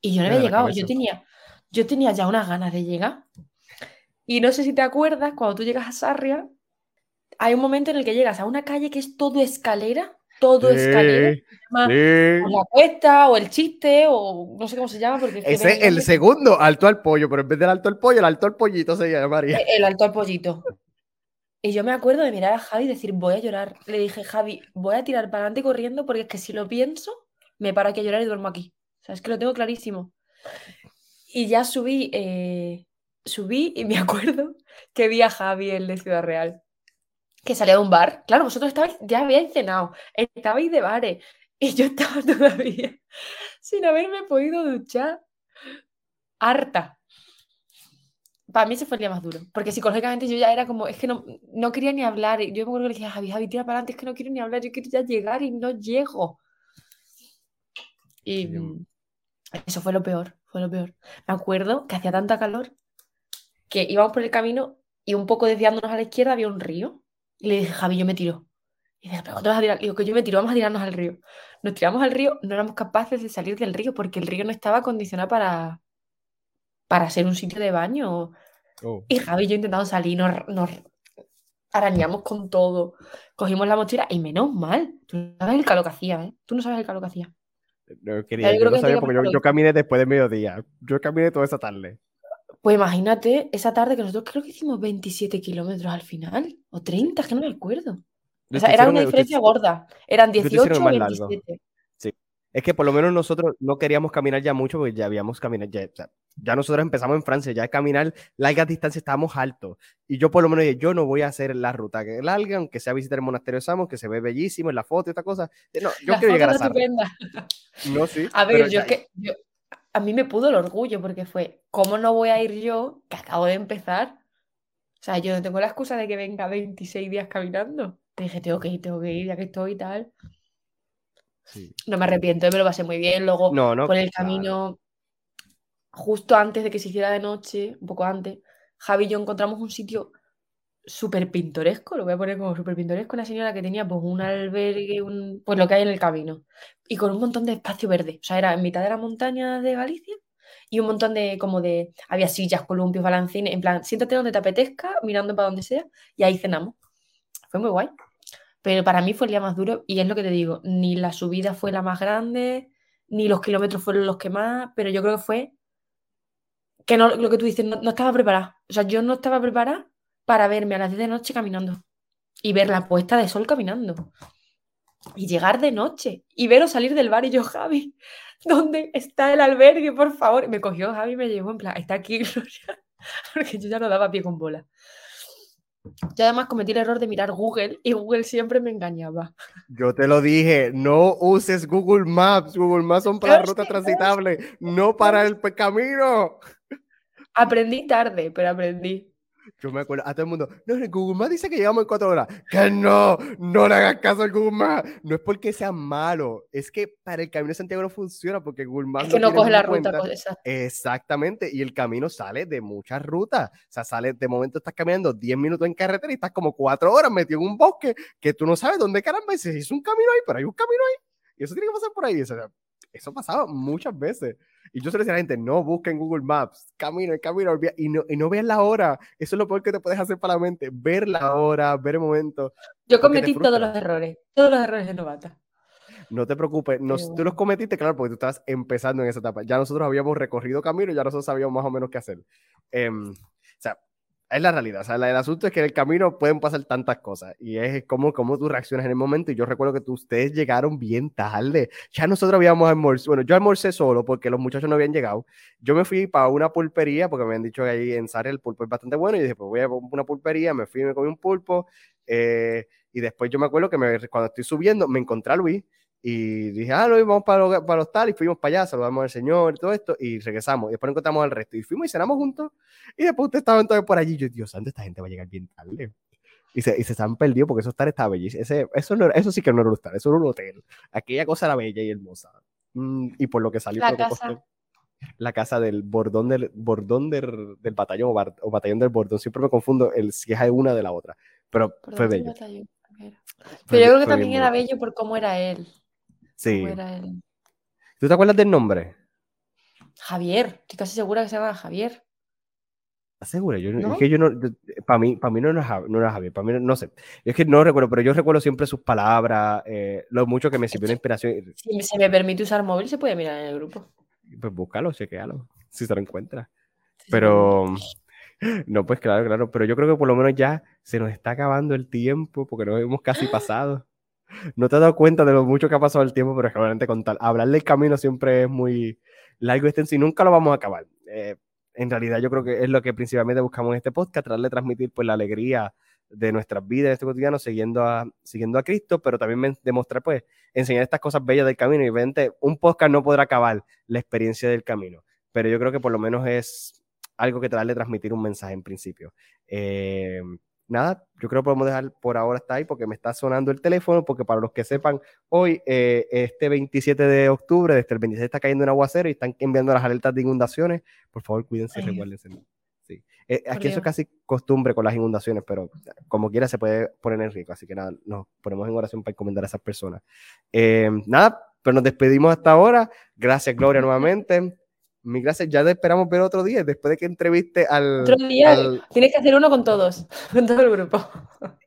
y yo no había llegado, yo tenía, yo tenía ya unas ganas de llegar. Y no sé si te acuerdas, cuando tú llegas a Sarria, hay un momento en el que llegas a una calle que es todo escalera, todo escalera. la cuesta o el chiste o no sé cómo se llama. Porque Ese es el segundo, alto al pollo, pero en vez del alto al pollo, el alto al pollito se llamaría. El, el alto al pollito. Y yo me acuerdo de mirar a Javi y decir, voy a llorar. Le dije, Javi, voy a tirar para adelante corriendo porque es que si lo pienso, me paro aquí a llorar y duermo aquí es que lo tengo clarísimo. Y ya subí, eh, subí y me acuerdo que vi a Javi, el de Ciudad Real, que salía de un bar. Claro, vosotros estabais, ya habíais cenado, estabais de bares y yo estaba todavía sin haberme podido duchar. Harta. Para mí ese fue el día más duro, porque psicológicamente yo ya era como, es que no, no quería ni hablar. Yo me acuerdo que le decía, Javi, Javi, tira para adelante, es que no quiero ni hablar, yo quiero ya llegar y no llego. Y, eso fue lo peor, fue lo peor. Me acuerdo que hacía tanta calor que íbamos por el camino y un poco desviándonos a la izquierda había un río. Y le dije, Javi, yo me tiro. Y después, ¿cuánto vas a tirar? Digo, que yo me tiro, vamos a tirarnos al río. Nos tiramos al río, no éramos capaces de salir del río porque el río no estaba acondicionado para, para ser un sitio de baño. Oh. Y Javi y yo intentando salir, nos, nos arañamos con todo, cogimos la mochila y menos mal. Tú no sabes el calor que hacía, ¿eh? Tú no sabes el calor que hacía. No, quería, yo, no sabía porque yo, caminé después de mediodía. Yo caminé toda esa tarde. Pues imagínate esa tarde que nosotros creo que hicimos 27 kilómetros al final, o 30, que no me acuerdo. O sea, era una diferencia gorda. Eran 18 o 27. Es que por lo menos nosotros no queríamos caminar ya mucho porque ya habíamos caminado, ya, ya nosotros empezamos en Francia, ya caminar largas distancias estábamos altos. Y yo por lo menos dije, yo no voy a hacer la ruta que larga, aunque sea visitar el monasterio de Samos, que se ve bellísimo en la foto y esta cosa. No, yo quiero llegar a Sarre. No, sí. A ver, yo que a mí me pudo el orgullo porque fue, ¿cómo no voy a ir yo que acabo de empezar? O sea, yo no tengo la excusa de que venga 26 días caminando. Te dije, tengo que ir, tengo que ir, ya que estoy y tal. No me arrepiento, me lo pasé muy bien. Luego, por el camino, justo antes de que se hiciera de noche, un poco antes, Javi y yo encontramos un sitio súper pintoresco, lo voy a poner como súper pintoresco, una señora que tenía pues un albergue, un, pues lo que hay en el camino, y con un montón de espacio verde. O sea, era en mitad de la montaña de Galicia y un montón de, como de, había sillas, columpios, balancines, en plan, siéntate donde te apetezca, mirando para donde sea, y ahí cenamos. Fue muy guay. Pero para mí fue el día más duro y es lo que te digo, ni la subida fue la más grande, ni los kilómetros fueron los que más, pero yo creo que fue que no, lo que tú dices, no, estaba preparada. O sea, yo no estaba preparada para verme a las 10 de noche caminando y ver la puesta de sol caminando. Y llegar de noche y veros salir del bar y yo, Javi, ¿dónde está el albergue, por favor? me cogió Javi y me llevó en plan, está aquí, porque yo ya no daba pie con bola. Yo además cometí el error de mirar Google y Google siempre me engañaba. Yo te lo dije, no uses Google Maps. Google Maps son para la ruta transitable, no para el camino. Aprendí tarde, pero aprendí. Yo me acuerdo a todo el mundo, no, el Google Maps dice que llegamos en cuatro horas. Que no, no le hagas caso al Google Maps. No es porque sea malo, es que para el camino de Santiago no funciona porque Google Maps. Es que no, coge la ruta. Exactamente, y el camino sale de muchas rutas. O sea, sale, de momento estás caminando 10 minutos en carretera y estás como cuatro horas metido en un bosque que tú no sabes dónde caramba y si es un camino ahí, pero hay un camino ahí. Y eso tiene que pasar por ahí. O sea, eso pasaba muchas veces. Y yo suelo decir a la gente, no busquen Google Maps, camina, camina, y no, y no vean la hora. Eso es lo peor que te puedes hacer para la mente, ver la hora, ver el momento. Yo cometí todos los errores, todos los errores de novata. No te preocupes, tú los cometiste, claro, porque tú estabas empezando en esa etapa. Ya nosotros habíamos recorrido camino, ya nosotros sabíamos más o menos qué hacer. Em, o sea, es la realidad. O sea, el asunto es que en el camino pueden pasar tantas cosas y es como, como tú reaccionas en el momento. Y yo recuerdo que tú, ustedes llegaron bien tarde. Ya nosotros habíamos almorzado. Bueno, yo almorcé solo porque los muchachos no habían llegado. Yo me fui para una pulpería porque me habían dicho que ahí en Sarre el pulpo es bastante bueno. Y dije, pues voy a una pulpería. Me fui y me comí un pulpo. Eh, y después yo me acuerdo que me, cuando estoy subiendo me encontré a Luis y dije, ah, no, vamos para, para los tal, y fuimos para allá, saludamos al Señor y todo esto, y regresamos. Y después encontramos al resto, y fuimos y cenamos juntos. Y después usted estaba entonces por allí. Y yo, Dios santo, esta gente va a llegar bien tarde. Y se, y se están perdidos porque esos tal estaba bellísimo. Ese, eso, no, eso sí que no era un hostal, eso era un hotel. Aquella cosa era bella y hermosa. Mm, y por lo que salió, la casa. la casa del bordón del, bordón del, del batallón o, batallón del bordón. Siempre me confundo el si es una de la otra. Pero fue bello. Pero yo creo que también era bello por cómo era él. Sí. ¿Tú te acuerdas del nombre? Javier, estoy casi segura que se llama Javier. ¿Estás segura? Yo, Es que yo no, para mí, para mí no, era, no era Javier, para mí no, sé. Es que no recuerdo, pero yo recuerdo siempre sus palabras, eh, lo mucho que me sirvió de inspiración. Si se me permite usar móvil, se puede mirar en el grupo. Pues búscalo, chequealo, si se lo encuentra. pero, no, pues claro, claro, pero yo creo que por lo menos ya se nos está acabando el tiempo porque nos hemos casi pasado no te has dado cuenta de lo mucho que ha pasado el tiempo, pero realmente con hablar del camino siempre es muy largo y extenso y nunca lo vamos a acabar. Eh, en realidad yo creo que es lo que principalmente buscamos en este podcast, tratar de transmitir pues la alegría de nuestras vidas, de este cotidiano, siguiendo a, siguiendo a Cristo, pero también demostrar, pues, enseñar estas cosas bellas del camino. Y obviamente un podcast no podrá acabar la experiencia del camino, pero yo creo que por lo menos es algo que tratar de transmitir un mensaje en principio. Eh, nada, yo creo que podemos dejar por ahora hasta ahí porque me está sonando el teléfono, porque para los que sepan, hoy, eh, este 27 de octubre, desde el 26 está cayendo un aguacero y están enviando las alertas de inundaciones. Por favor, cuídense, recuérdense. Sí. Eh, aquí eso es casi costumbre con las inundaciones, pero como quiera se puede poner en riesgo. Así que nada, nos ponemos en oración para encomendar a esas personas. Eh, nada, pero nos despedimos hasta ahora. Gracias, Gloria, nuevamente. Mi gracias, ya te esperamos ver otro día, después de que entreviste al... Otro día, tienes que hacer uno con todos, con todo el grupo.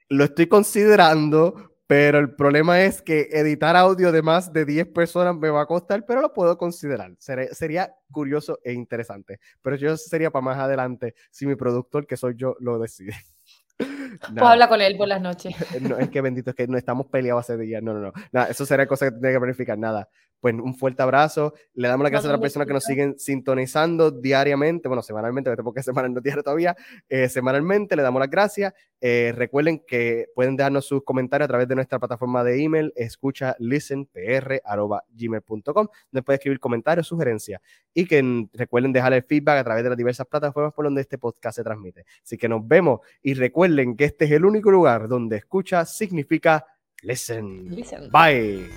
Lo estoy considerando, pero el problema es que editar audio de más de 10 personas me va a costar, pero lo puedo considerar. Sería, curioso e interesante. Pero yo sería para más adelante si mi productor, que soy yo, lo decide. Pues habla con él por las noches. No, es que bendito, es que no estamos peleados hace días. No, no, no. Nada, eso sería cosa que tendría que planificar. Nada pues un fuerte abrazo. Le damos las gracias a las personas que nos siguen sintonizando diariamente, bueno, semanalmente, porque semanal no diario todavía, eh, semanalmente, le damos las gracias. Eh, recuerden que pueden dejarnos sus comentarios a través de nuestra plataforma de email, escucha listenpr.gmail.com, donde pueden escribir comentarios, sugerencias y que recuerden dejar el feedback a través de las diversas plataformas por donde este podcast se transmite. Así que nos vemos y recuerden que este es el único lugar donde escucha significa listen. listen. Bye.